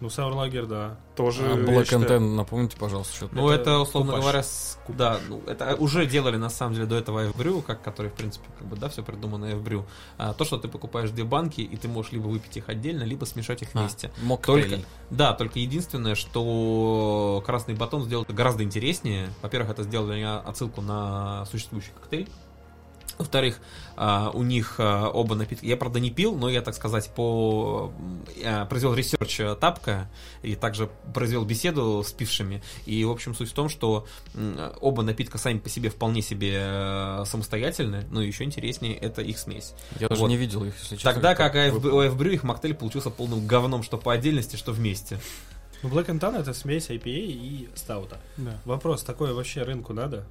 Саурлагер Ну, Сауэрлагер, да. тоже... А Black считаю- and напомните, пожалуйста, что Ну, это, Это условно купаж. говоря, с- да, ну, это уже делали на самом деле до этого AF Brew, как, который, в принципе, как бы, да, все придумано AF Brew. А, то, что ты покупаешь две банки, и ты можешь либо выпить их отдельно, либо смешать их вместе. А. Только, да, только единственное, что красный батон сделал это гораздо интереснее. Во-первых, это сделали отсылку на существующий коктейль. Во-вторых, а, у них а, оба напитка. Я, правда, не пил, но я, так сказать, по я произвел research тапка и также произвел беседу с пившими. И, в общем, суть в том, что оба напитка сами по себе вполне себе самостоятельны, но еще интереснее это их смесь. Я даже Вот. не видел их, если честно. Тогда как вы- у FBrew их моктейль получился полным говном, что по отдельности, что вместе. Ну, Black Tan это смесь IPA и стаута. Да. Вопрос, такое вообще рынку надо?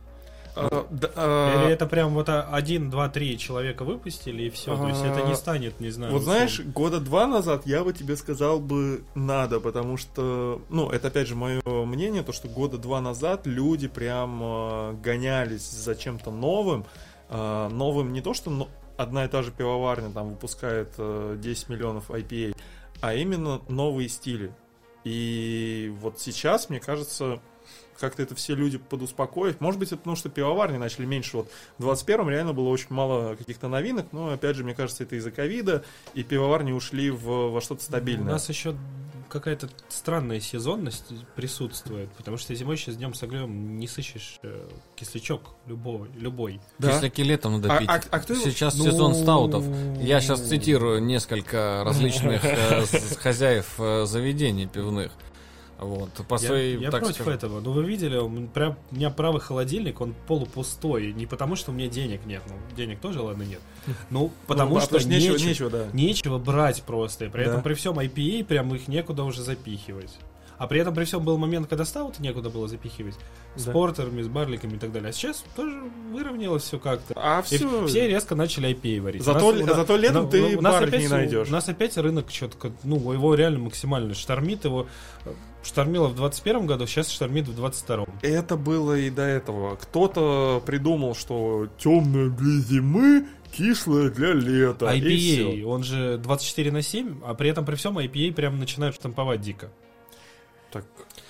А, да, а, Или это прям вот один, два, три человека выпустили и все? То есть это не А, станет, не знаю. Вот условно. знаешь, года два назад я бы тебе сказал бы надо, потому что, ну, это опять же мое мнение, то, что года два назад люди прям э, гонялись за чем-то новым. Э, новым не то, что одна и та же пивоварня там выпускает э, 10 миллионов IPA, а именно новые стили. И вот сейчас, мне кажется, как-то это все люди подуспокоить. Может быть, это потому что пивоварни начали меньше. Вот в 21-м реально было очень мало каких-то новинок, но, опять же, мне кажется, это из-за ковида, и пивоварни ушли в, во что-то У стабильное. нас еще какая-то странная сезонность присутствует, потому что зимой сейчас днем с огнем не сыщешь э, кислячок любой, любой. Да. Кисляки летом надо А- пить. а- а кто его- Сейчас Ну, сезон стаутов. Я сейчас цитирую несколько различных э, хозяев э, заведений пивных. Вот, по Я, своей, я так против скажем, этого. Ну, вы видели, у меня прям, у меня правый холодильник, он полупустой. Не потому, что у меня денег нет. Ну, денег тоже, ладно, нет. (laughs) Ну, потому Ну, а что нечего, нечего, нечего, да. нечего брать просто. И при Да. этом при всем IPA прям их некуда уже запихивать. А при этом при всем был момент, когда стауты некуда было запихивать. С Да. портерами, с барликами и так далее. А сейчас тоже выровнялось все как-то. А И все. все резко начали IPA варить. Зато- У нас- зато летом ну, ты у нас барлик опять- не найдешь. У нас опять рынок что-то, ну, его реально максимально штормит. Его штормило в 21 году, сейчас штормит в 22 Это было и до этого. Кто-то придумал, что темная для зимы, кислая для лета. IPA, он же 24 на 7, а при этом при всем IPA прям начинают штамповать дико. Так,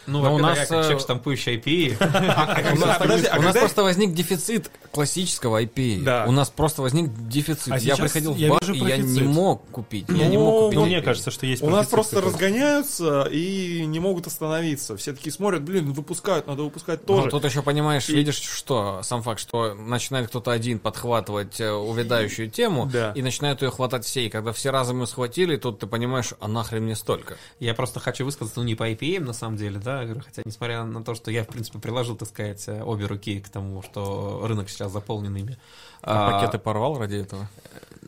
Ну, Но у нас, (laughs) я как э, человек, штампующий IPA, У нас, подожди, а у нас просто возник дефицит классического IPA. Да. У нас просто возник дефицит. А я приходил в я бар, и я не мог купить. Я не Ну, мог купить. Ну, мне кажется, что есть У нас просто разгоняются и не могут остановиться. Все такие смотрят, блин, выпускают, надо выпускать Ну, тоже. тут еще понимаешь, видишь, что сам факт, что начинает кто-то один подхватывать э, увядающую тему и начинают ее хватать все. И когда все разом ее схватили, тут ты понимаешь, а нахрен мне столько. Я просто хочу высказаться, ну, не по IPA, на самом деле, да, хотя, несмотря на то, что я, в принципе, приложил, так сказать, э, обе руки к тому, что рынок сейчас заполнен ими. А А, пакеты порвал ради этого.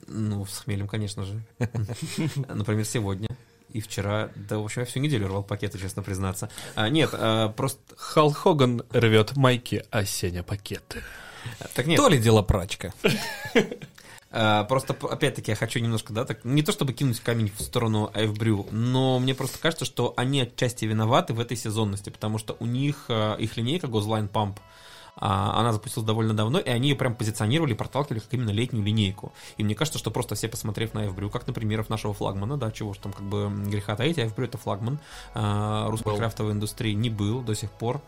Ну, с хмелем, конечно же. (laughs) Например, сегодня. И вчера, да, в общем, я всю неделю рвал пакеты, честно признаться. А, нет, а, просто... Хал Хоган рвет майки, а Сеня пакеты. Так нет, То ли дело прачка. (laughs) А, Просто, опять-таки, я хочу немножко, да, так, не то чтобы кинуть камень в сторону Айфбрю, но мне просто кажется, что они отчасти виноваты в этой сезонности, потому что у них а, их линейка Pump, а, она запустилась довольно давно, и они ее прям позиционировали, проталкивали как именно летнюю линейку. И мне кажется, что просто все, посмотрев на Айфбрю, как на примеров нашего флагмана, да, чего ж там как бы греха таить, Айфбрю это флагман а, русской Был. крафтовой индустрии, не был до сих пор.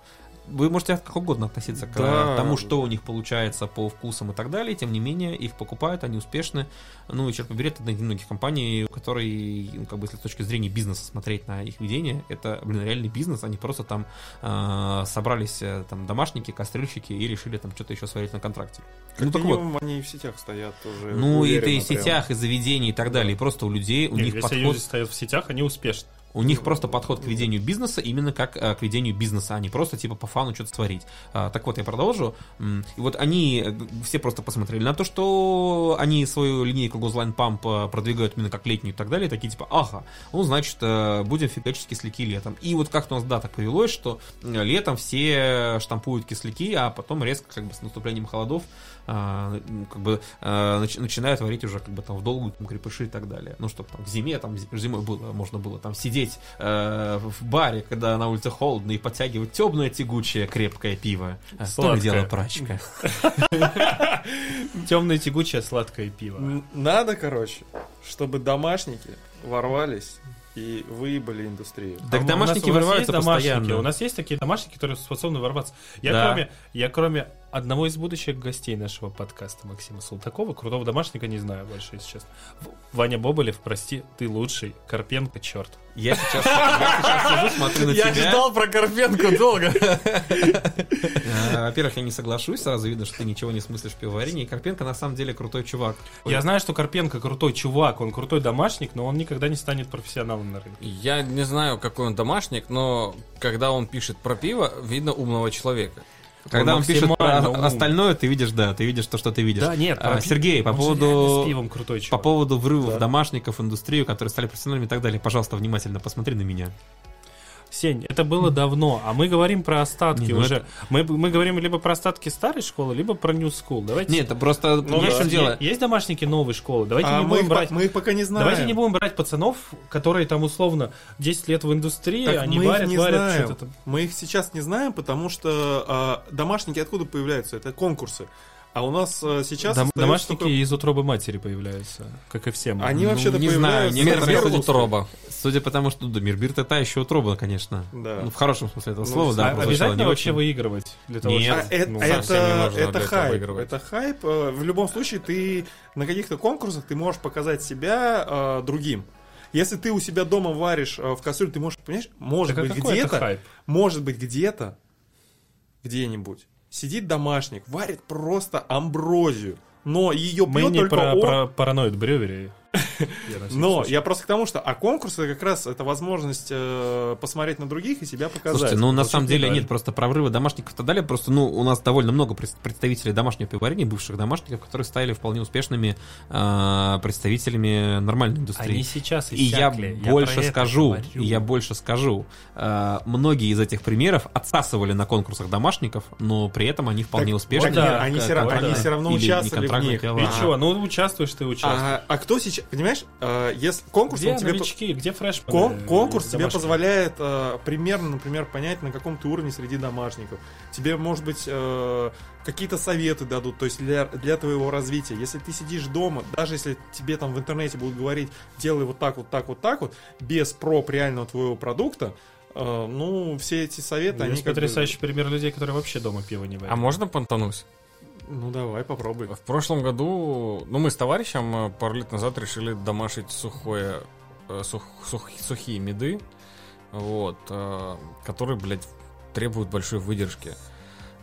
Вы можете как угодно относиться к Да. э, тому, что у них получается по вкусам и так далее, тем не менее, их покупают, они успешны. Ну и черт побери, это одна из немногих компаний, у которой, ну, как бы, если с точки зрения бизнеса смотреть на их ведение, это, блин, реальный бизнес, они просто там э, собрались э, там домашники, кастрюльщики и решили там что-то еще сварить на контракте. Как ну так вот. они и в сетях стоят уже. Ну и ты и в сетях, и заведений, и так далее. И просто у людей, у Не, них если подход... люди стоят в сетях, они успешны. У них просто подход к ведению бизнеса именно как э, к ведению бизнеса, а не просто типа по фану что-то сварить. А, так вот, я продолжу. И вот они э, все просто посмотрели на то, что они свою линейку Gozline Pump э, продвигают именно как летнюю и так далее, такие типа, ага, ну, значит, будем фигачить кисляки летом. И вот как-то у нас, да, так повелось, что летом все штампуют кисляки, а потом резко, как бы, с наступлением холодов а, как бы нач- начинают варить уже как бы там в долгую там, крепыши и так далее. Ну, чтобы там в зиме, там зи- зимой было, можно было там сидеть э, в баре, когда на улице холодно, и подтягивать темное, тягучее, крепкое пиво. А, То ли Сладкое. дело прачка. (laughs) Темное, тягучее, сладкое пиво. Надо, короче, чтобы домашники ворвались и выебали индустрию. Так А у домашники нас- у нас вырываются есть домашники, постоянно. У нас есть такие домашники, которые способны ворваться. Я, Да. кроме, я кроме одного из будущих гостей нашего подкаста, Максима Салтакова, крутого домашника не знаю больше, если честно. Ваня Боболев, прости, ты лучший. Карпенко, черт. Я сейчас, я сейчас сижу, смотрю на тебя. про Карпенко долго. Э, Во-первых, я не соглашусь, сразу видно, что ты ничего не смыслишь в пивоварении. Карпенко на самом деле крутой чувак. Я знаю, что Карпенко крутой чувак, он крутой домашник, но он никогда не станет профессионалом на рынке. Я не знаю, какой он домашник, но когда он пишет про пиво, видно умного человека. Когда он пишет про умный. остальное, ты видишь, да, ты видишь то, что ты видишь. Да, нет, А, про Сергей, по он поводу с пивом крутой По поводу врывов Да. домашников индустрию, которые стали профессиональными и так далее, пожалуйста, внимательно посмотри на меня. Сень, это было давно, а мы говорим про остатки Не, ну уже. Мы, мы говорим либо про остатки старой школы, либо про New School. Давайте. Нет, это просто, Ну в да. чем дело? Есть домашники новой школы. Давайте А не мы будем их, брать. мы их пока не знаем. Давайте не будем брать пацанов, которые там условно 10 лет в индустрии, Так они мы их варят, не варят знаем. что-то там. Мы их сейчас не знаем, потому что а, домашники откуда появляются? Это конкурсы. А у нас а, сейчас Дом- домашники только- из утробы матери появляются, как и все мы. Они Ну, вообще-то не знаю, появляются... некоторые в ходят Мерловской. утроба. Судя по тому, что да, Мирбирт это еще утроба, конечно. Да. Ну, в хорошем смысле этого Ну, слова, да, А обязательно не вообще очень. выигрывать для того, Нет. А чтобы... это, ну, совсем не это, это этого хайп. Это хайп. Э, В любом случае, ты на каких-то конкурсах ты можешь показать себя э, другим. Если ты у себя дома варишь э, в кастрюле, ты можешь, понимаешь, может Так а быть это где-то, может быть где-то, где-нибудь сидит домашник, варит просто амброзию, но ее Мы пьет не только про, он. про параноид брювери. Но я просто к тому, что а конкурс это как раз это возможность э, посмотреть на других и себя показать. Слушайте, ну на самом деле нет просто прорыва домашников и так далее. Просто, ну, у нас довольно много пред- представителей домашнего пивоварения, бывших домашников, которые стали вполне успешными э, представителями нормальной индустрии. Они сейчас И я больше скажу, я больше скажу. Э, многие из этих примеров отсасывали на конкурсах домашников, но при этом они вполне успешны. они, все, равно- участвовали в них. И чего? Ну, участвуешь ты, участвуешь. А, а кто сейчас, понимаешь, э, если конкурс, Где он тебе... новички, где фреш? Кон- конкурс тебе позволяет э, примерно, например, понять, на каком ты уровне среди домашников. Тебе, может быть, э, какие-то советы дадут, то есть для, для твоего развития. Если ты сидишь дома, даже если тебе там в интернете будут говорить, делай вот так, вот так, вот так вот, без проб реального твоего продукта, э, ну, все эти советы, они Есть как бы- потрясающий пример людей, которые вообще дома пиво не варят. А можно понтануть? Ну, давай, попробуй. В прошлом году, ну, мы с товарищем э, пару лет назад решили домашить сухое, э, сух- сух- сухие меды, вот, э, которые, блядь, требуют большой выдержки.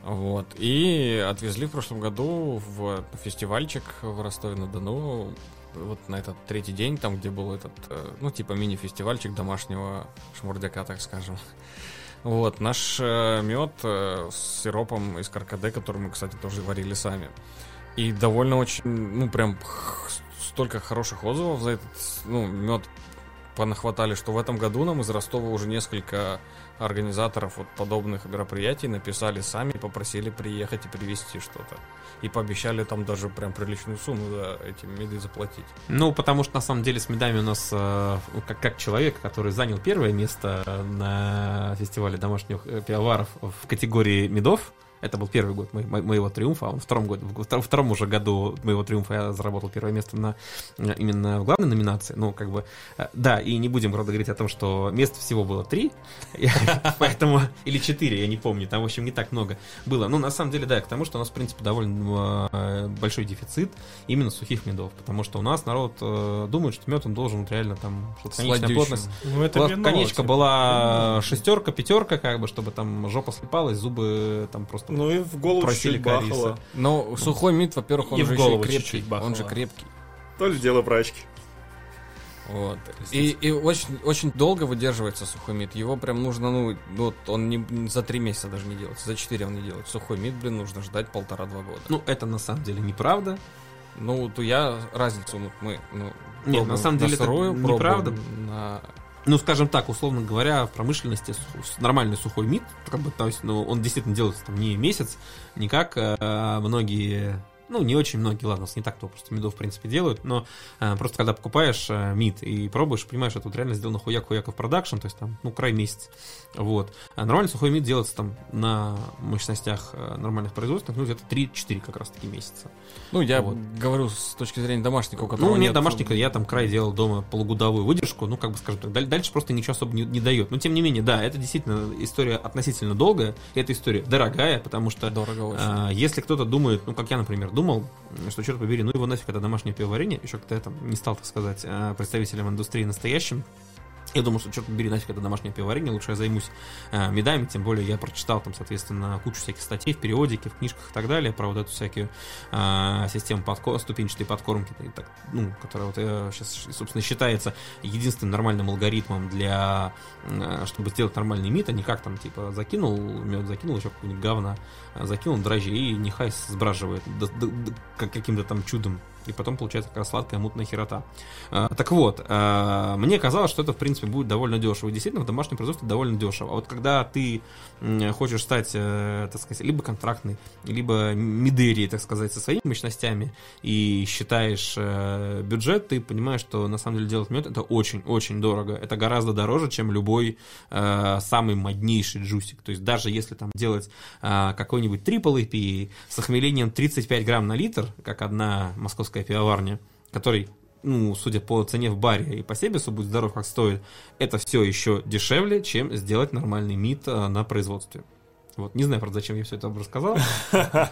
Вот. И отвезли в прошлом году в фестивальчик в Ростове-на-Дону. Вот на этот третий день, там, где был этот, ну, типа мини-фестивальчик домашнего шмурдяка, так скажем. Вот, наш мед с сиропом из каркаде, который мы, кстати, тоже варили сами. И довольно очень, ну, прям столько хороших отзывов за этот, ну, мед понахватали, что в этом году нам из Ростова уже несколько организаторов вот подобных мероприятий написали сами и попросили приехать и привезти что-то. И пообещали там даже прям приличную сумму за эти меды заплатить. Ну, потому что на самом деле с медами у нас, э, как, как человек, который занял первое место на фестивале домашних э, пивоваров в категории медов, это был первый год мо- мо- моего триумфа, а во втором, году, во втор- втором уже году моего триумфа я заработал первое место на э, именно в главной номинации. Ну, как бы, э, да, и не будем, правда, говорить о том, что мест всего было три, (laughs) поэтому, или четыре, я не помню, там, в общем, не так много было. Ну, на самом деле, да, к тому, что у нас, в принципе, довольно э, большой дефицит именно сухих медов, потому что у нас народ думает, что мед он должен вот реально там, чтобы конечная плотность Ну, это конечка была шестерка, пятерка, как бы, чтобы там жопа слепалась, зубы там просто Ну и в голову Просили чуть бахало. кориса. Но сухой мид, во-первых, он И же еще крепкий. чуть-чуть бахало. Он же крепкий. То ли дело прачки. Вот. И, и очень, очень долго выдерживается сухой мид. Его прям нужно, ну, вот он не, за три месяца даже не делается, за четыре он не делает. Сухой мид, блин, нужно ждать полтора-два года. Ну, это на самом деле неправда. Ну, то я разницу, ну, мы, ну, Нет, на самом деле это сырую, пробуем неправда. на- Ну, скажем так, условно говоря, в промышленности нормальный сухой мид, как бы, то есть, ну, он действительно делается там не месяц, не как э, многие, ну, не очень многие, ладно, не так кто просто медов, в принципе, делают, но э, просто когда покупаешь э, мид и пробуешь, понимаешь, что тут реально сделано хуяк-хуяков продакшн, то есть там, ну, край месяц, вот. А нормальный сухой мид делается там на мощностях э, нормальных производств, ну, где-то 3-4 как раз-таки месяца. Ну, я Вот. говорю с точки зрения домашнего, у Ну, у меня нет- домашника, я там край делал дома полугодовую выдержку, ну, как бы скажем так, даль- дальше просто ничего особо не, не дает. Но, тем не менее, да, это действительно история относительно долгая, эта история дорогая, потому что Дорого очень. а, если кто-то думает, ну, как я, например, думал, что, черт побери, ну, его нафиг это домашнее пивоварение, еще когда я там не стал, так сказать, а, представителем индустрии настоящим, я думал, что, черт побери, нафиг это домашнее пивоварение, лучше я займусь а, медами, тем более я прочитал там, соответственно, кучу всяких статей в периодике, в книжках и так далее про вот эту всякую а, систему подко- ступенчатой подкормки, так, ну, которая вот сейчас, собственно, считается единственным нормальным алгоритмом для, а, чтобы сделать нормальный мид, а не как там, типа, закинул мед, закинул еще какое-нибудь говна, а, закинул дрожжи и нехай сбраживает д- д- д- как каким-то там чудом. И потом получается как раз сладкая мутная херота. А, так вот, а, мне казалось, что это, в принципе, будет довольно дешево. И действительно, в домашнем производстве довольно дешево. А вот когда ты хочешь стать, э, так сказать, либо контрактной, либо мидерией, так сказать, со своими мощностями, и считаешь э, бюджет, ты понимаешь, что на самом деле делать мед это очень-очень дорого. Это гораздо дороже, чем любой э, самый моднейший джусик. То есть даже если там делать э, какой-нибудь трипл IPA с охмелением 35 грамм на литр, как одна московская пивоварня, который ну, судя по цене в баре и по себесу, будь здоров, как стоит, это все еще дешевле, чем сделать нормальный мид э, на производстве. Вот, не знаю, правда, зачем я все это рассказал. (laughs)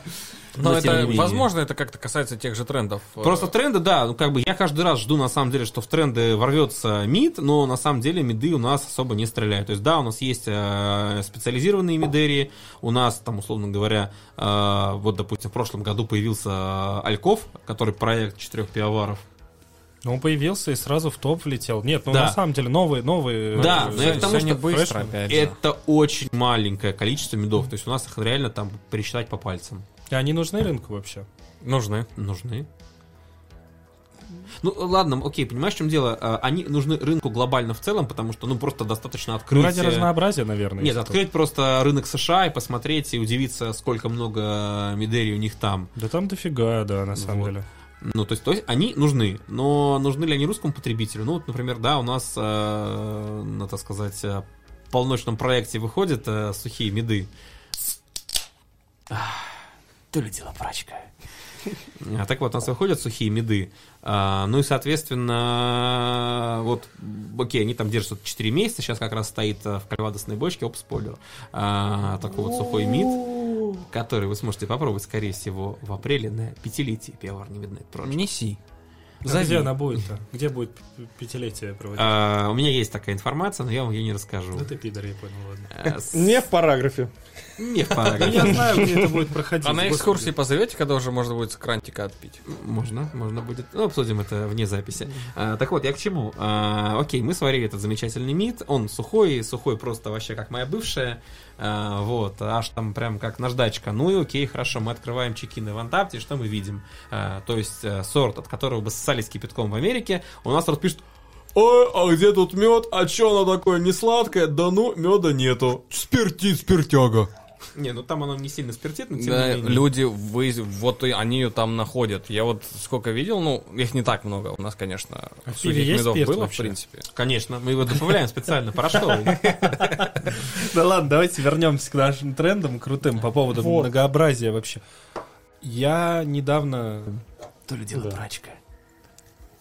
Но это, возможно, это как-то касается тех же трендов. Просто тренды, да, ну как бы я каждый раз жду на самом деле, что в тренды ворвется мид, но на самом деле миды у нас особо не стреляют. То есть да, у нас есть э, специализированные мидерии, у нас там, условно говоря, э, вот, допустим, в прошлом году появился э, Альков, который проект четырех пивоваров. Ну, Он появился и сразу в топ влетел. Нет, ну Да. на самом деле новые, новые. Да, э, но я к тому, Всё не что быстро, опять же. Это очень маленькое количество медов. То есть у нас их реально там пересчитать по пальцам. И Они нужны рынку вообще? Нужны. Нужны. Ну, ладно, окей, понимаешь, в чем дело? А, Они нужны рынку глобально в целом, потому что, ну, просто достаточно Ну, открыть... ради э, разнообразия, наверное. Нет, открыть просто рынок США и посмотреть и удивиться, сколько много медерий у них там. Да там дофига, да, на самом Вот. деле. Ну, то есть, то есть они нужны, но нужны ли они русскому потребителю? Ну, вот, например, да, у нас, э, ну, сказать, э, в полночном проекте выходят э, сухие меды. То ли дело прачка. А, так вот, у нас выходят сухие меды. А, ну и, соответственно, вот, окей, они там держат 4 месяца, сейчас как раз стоит э, в кальвадосной бочке, оп, спойлер, а, такой вот сухой мид, который вы сможете попробовать, скорее всего, в апреле на пятилетие пивоварни Midnight Project. Неси. А где она будет-то? Где будет пятилетие проводить? А, у меня есть такая информация, но я вам ее не расскажу. Да ты пидор, я понял, ладно. С- Не в параграфе. Не в параграфе. я знаю, где это будет проходить. А на экскурсии позовете, когда уже можно будет с крантика отпить? Можно, можно будет. Ну, обсудим это вне записи. А, так вот, я к чему? А, окей, мы сварили этот замечательный мид. Он сухой, сухой просто вообще как моя бывшая. А, вот, аж там прям как наждачка. Ну и окей, хорошо, мы открываем чекины в Антапте, что мы видим? А, то есть э, сорт, от которого бы ссались кипятком в Америке, у нас тут пишут Ой, а где тут мед? А чё оно такое не сладкое? Да ну, меда нету. Спиртит, спиртяга. Не, ну там оно не сильно спиртит, но тем Да, не менее. люди, вы, вот и они ее там находят. Я вот сколько видел, ну, их не так много. У нас, конечно, А в сухих медов было, вообще? в принципе. Конечно, мы его добавляем специально, порошковый. (laughs) Да ладно, давайте вернемся к нашим трендам крутым по поводу многообразия вообще. Я недавно... То ли дело прачка.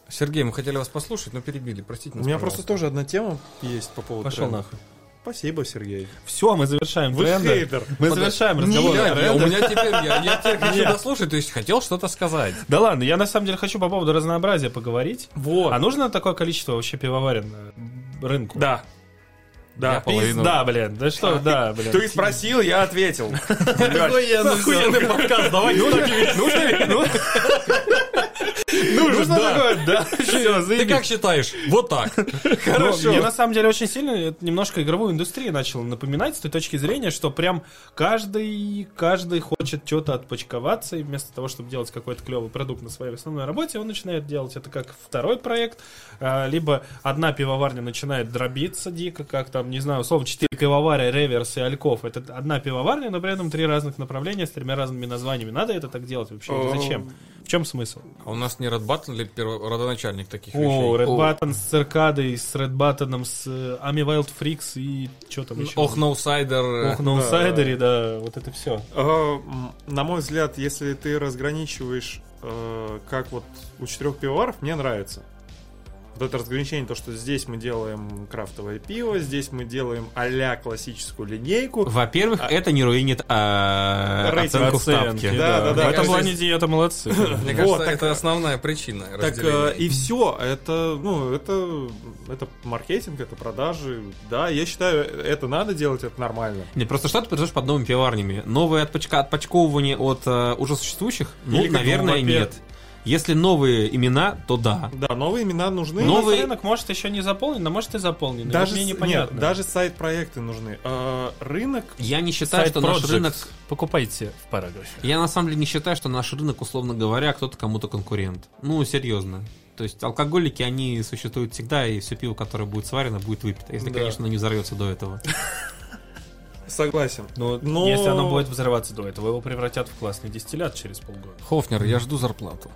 Сергей, мы хотели вас послушать, но перебили. Простите У меня пожалуйста. просто тоже одна тема есть по поводу Пошел нахуй. Спасибо, Сергей. Все, мы завершаем Вы тренды. хейтер. Мы Под- завершаем разговор. о я- у меня теперь, я, я теперь (laughs) хочу Нет. дослушать, то есть хотел что-то сказать. Да ладно, я на самом деле хочу по поводу разнообразия поговорить. Вот. А нужно такое количество вообще пивоварен э, рынку? Да. Да. половину. Да, блин, да что, да, блин. Ты спросил, я ответил. (laughs) Охуенный подкаст, давай. Нужно ли? Ну, Нужно такое, да. (laughs) Ты как считаешь? Вот так. (laughs) Хорошо. Мне на самом деле очень сильно немножко игровую индустрию начало напоминать с той точки зрения, что прям каждый, каждый хочет что-то отпочковаться, и вместо того, чтобы делать какой-то клевый продукт на своей основной работе, он начинает делать это как второй проект, а, либо одна пивоварня начинает дробиться дико, как там, не знаю, условно, четыре пивоваря, реверс и альков. Это одна пивоварня, но при этом три разных направления с тремя разными названиями. Надо это так делать вообще? Или Зачем? В чем смысл? А у нас не Red Button или перво- родоначальник таких О, вещей? Red О. Button с циркадой, с Red Button, с э, Ами Wild Freaks и что там еще? Ох, Ноусайдер. Ох, на Аутсайдере, да, вот это все. Э, На мой взгляд, если ты разграничиваешь, э, как вот у четырех пивоваров, мне нравится. Вот это разграничение, то, что здесь мы делаем крафтовое пиво, здесь мы делаем а классическую линейку. Во-первых, это не руинит а, Рейтинг оценку в Оценки, тапке. Да, да, да. В этом плане диета молодцы. (laughs) Мне Вот, кажется, это основная причина Так разделения. э, и все, это, ну, это, это маркетинг, это продажи, да, я считаю, это надо делать, это нормально. Не, просто что ты подождешь под новыми пивоварнями? Новые отпочка, отпочковывание от э, уже существующих? Ну, наверное, нет. Если новые имена, то да. Да, новые имена нужны. Ну, Новый- рынок может еще не заполнен, но может и заполнен. даже, мне непонятно. нет, даже сайт-проекты нужны. А, рынок, Я не считаю, что наш рынок... покупайте в параграфе. Я на самом деле не считаю, что наш рынок, условно говоря, кто-то кому-то конкурент. Ну, серьезно. То есть алкоголики, они существуют всегда, и все пиво, которое будет сварено, будет выпито. Если, Да. конечно, оно не взорвется до этого. согласен. Но, Но- если оно будет взрываться до этого, его превратят в классный дистиллят через полгода. Хофнер, я жду зарплату.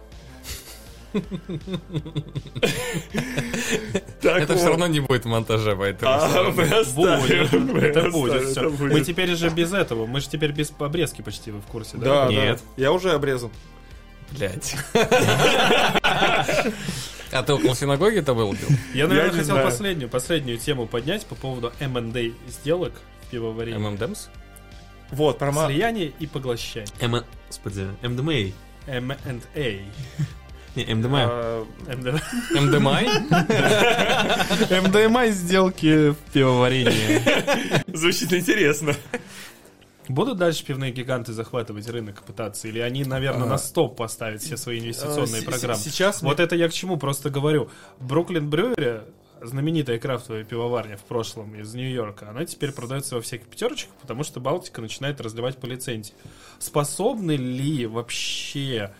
Так Это вот. все равно не будет монтажа, поэтому... А, всё равно. мы оставим, мы это оставим, будет. это. Мы теперь же без этого. Мы же теперь без обрезки почти, вы в курсе, да? Да, Нет. да. Я уже обрезан. Блять. А ты около синагоги-то был? Бил? Я, наверное, хотел знаю. последнюю, последнюю тему поднять по поводу M&A сделок в пивоварении. ММДМС? Вот, про ма- Слияние и поглощение. М... Господи, МДМА. M&A. Не, МДМА. а, МДМАЙ? MDMA сделки в пивоварении. Звучит интересно. Будут дальше пивные гиганты захватывать рынок и пытаться? Или они, наверное, А. на стоп поставят все свои инвестиционные с- программы? с- Сейчас Вот это я к чему просто говорю. Бруклин Брюери, знаменитая крафтовая пивоварня в прошлом из Нью-Йорка, она теперь продается во всяких пятерочках, потому что Балтика начинает разливать по лицензии. Способны ли вообще а,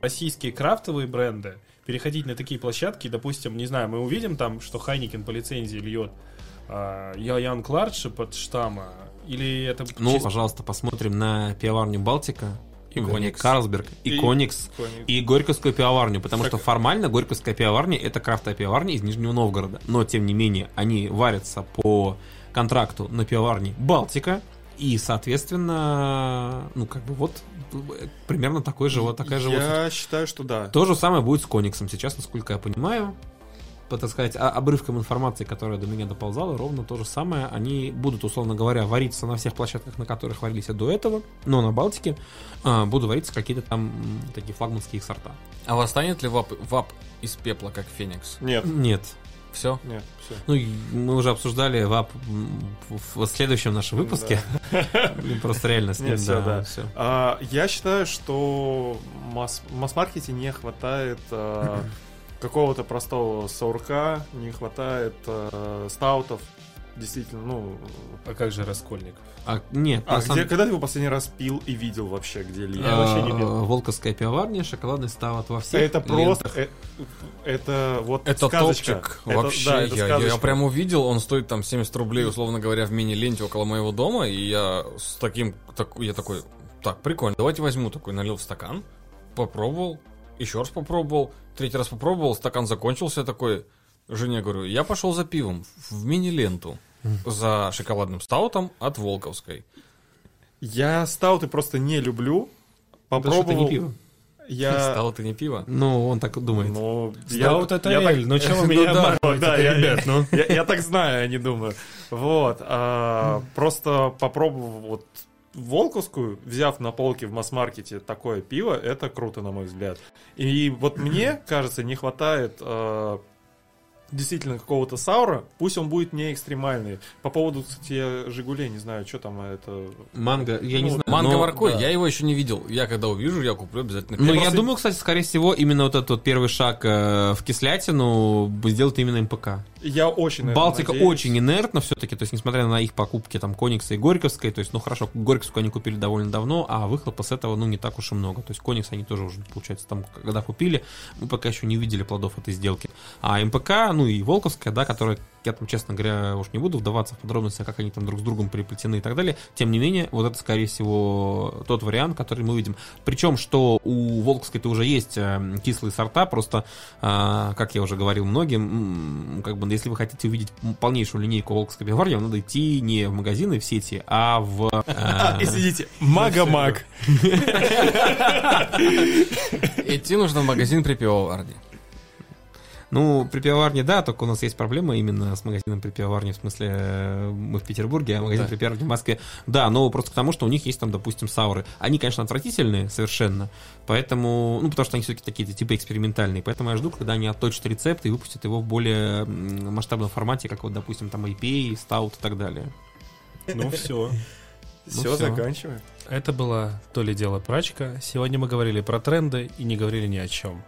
российские крафтовые бренды переходить на такие площадки, допустим, не знаю, мы увидим там, что Хайникен по лицензии льет а, Ян Кларши под штамма, или это Ну, чисто- пожалуйста, посмотрим на пивоварню Балтика, И Коникс. Карлсберг, и, И- Коникс, Коникс. и Горьковскую пивоварню, потому Так- что формально Горьковская пивоварня это крафтовая пивоварня из Нижнего Новгорода, но тем не менее они варятся по контракту на пивоварне Балтика, и, соответственно, ну, как бы вот примерно такой же, вот такая же вот Я считаю, что да. То же самое будет с Кониксом. Сейчас, насколько я понимаю, по, так сказать, а- обрывкам информации, которая до меня доползала, ровно то же самое. Они будут, условно говоря, вариться на всех площадках, на которых варились до этого, но на Балтике а, будут вариться какие-то там такие флагманские сорта. А восстанет ли вап, вап из пепла, как Феникс? Нет, Нет. Все? нет, все. Ну, мы уже обсуждали в, в следующем нашем выпуске. (laughs) Ну, Просто реально с ним, да. А, я считаю, что масс-маркете не хватает а, (laughs) какого-то простого саурка, не хватает а, стаутов. Действительно, ну... А как же Раскольников? А, нет, А на самом- где, когда ты его последний раз пил и видел вообще, где ли? Я вообще не пил. А, Волковская пивоварня, шоколадный стаут во всех Это просто... э- Это вот Это сказочка. топчик. Это- Вообще, да, это я, я сказочка. прям увидел, он стоит там 70 рублей, условно говоря, в мини-ленте около моего дома, и я с таким, так, я такой, так, прикольно, давайте возьму такой, налил в стакан, попробовал, еще раз попробовал, третий раз попробовал, стакан закончился, я такой, жене говорю, я пошел за пивом в мини-ленту за шоколадным стаутом от Волковской. Я стауты просто не люблю. Попробовал. не пиво. Я... (laughs) Стаут и не пиво. Ну, он так думает. Ну, Стаут это я так- эль, ну чего вы (laughs) Ну меня да, да, я- ребят, ну? Я, я так знаю, я не думаю. Вот. а, просто попробовал вот Волковскую, взяв на полке в масс-маркете такое пиво, это круто, на мой взгляд. И вот мне, кажется, не хватает а, действительно какого-то саура, пусть он будет не экстремальный. По поводу, кстати, Жигулей, не знаю, что там это... Манго, я не Ну, знаю. Манго но- морковь, да. я его еще не видел. Я когда увижу, я куплю обязательно. Ну, я просто- думаю, кстати, скорее всего, именно вот этот вот первый шаг э, в кислятину сделает именно МПК. Я очень на это Балтика надеюсь. очень инертна все-таки, то есть, несмотря на их покупки там Коникса и Горьковской, то есть, ну хорошо, Горьковскую они купили довольно давно, а выхлопа с этого, ну, не так уж и много. То есть, Коникс они тоже уже, получается, там, когда купили, мы пока еще не видели плодов этой сделки. А МПК, ну и Волковская, да, которая, я там, честно говоря, уж не буду вдаваться в подробности, как они там друг с другом переплетены и так далее, тем не менее, вот это, скорее всего, тот вариант, который мы увидим. Причем, что у Волковской-то уже есть э, кислые сорта, просто, э, как я уже говорил многим, как бы, если вы хотите увидеть полнейшую линейку Волковской пивоварни, вам надо идти не в магазины в сети, а в... э, (laughs) извините, Мага-маг. Идти нужно в магазин при пивоварне. Ну, при пивоварне, да, только у нас есть проблема именно с магазином при пивоварне, в смысле, э, мы в Петербурге, а магазин Да. при пивоварне в Москве. Да, но просто потому, что у них есть там, допустим, сауры. Они, конечно, отвратительные совершенно, поэтому, ну, потому что они все-таки такие типа экспериментальные, поэтому я жду, когда они отточат рецепт и выпустят его в более масштабном формате, как вот, допустим, там IPA, стаут и так далее. Ну все. Все, всё. заканчиваем. Это была то ли дело прачка. Сегодня мы говорили про тренды и не говорили ни о чем.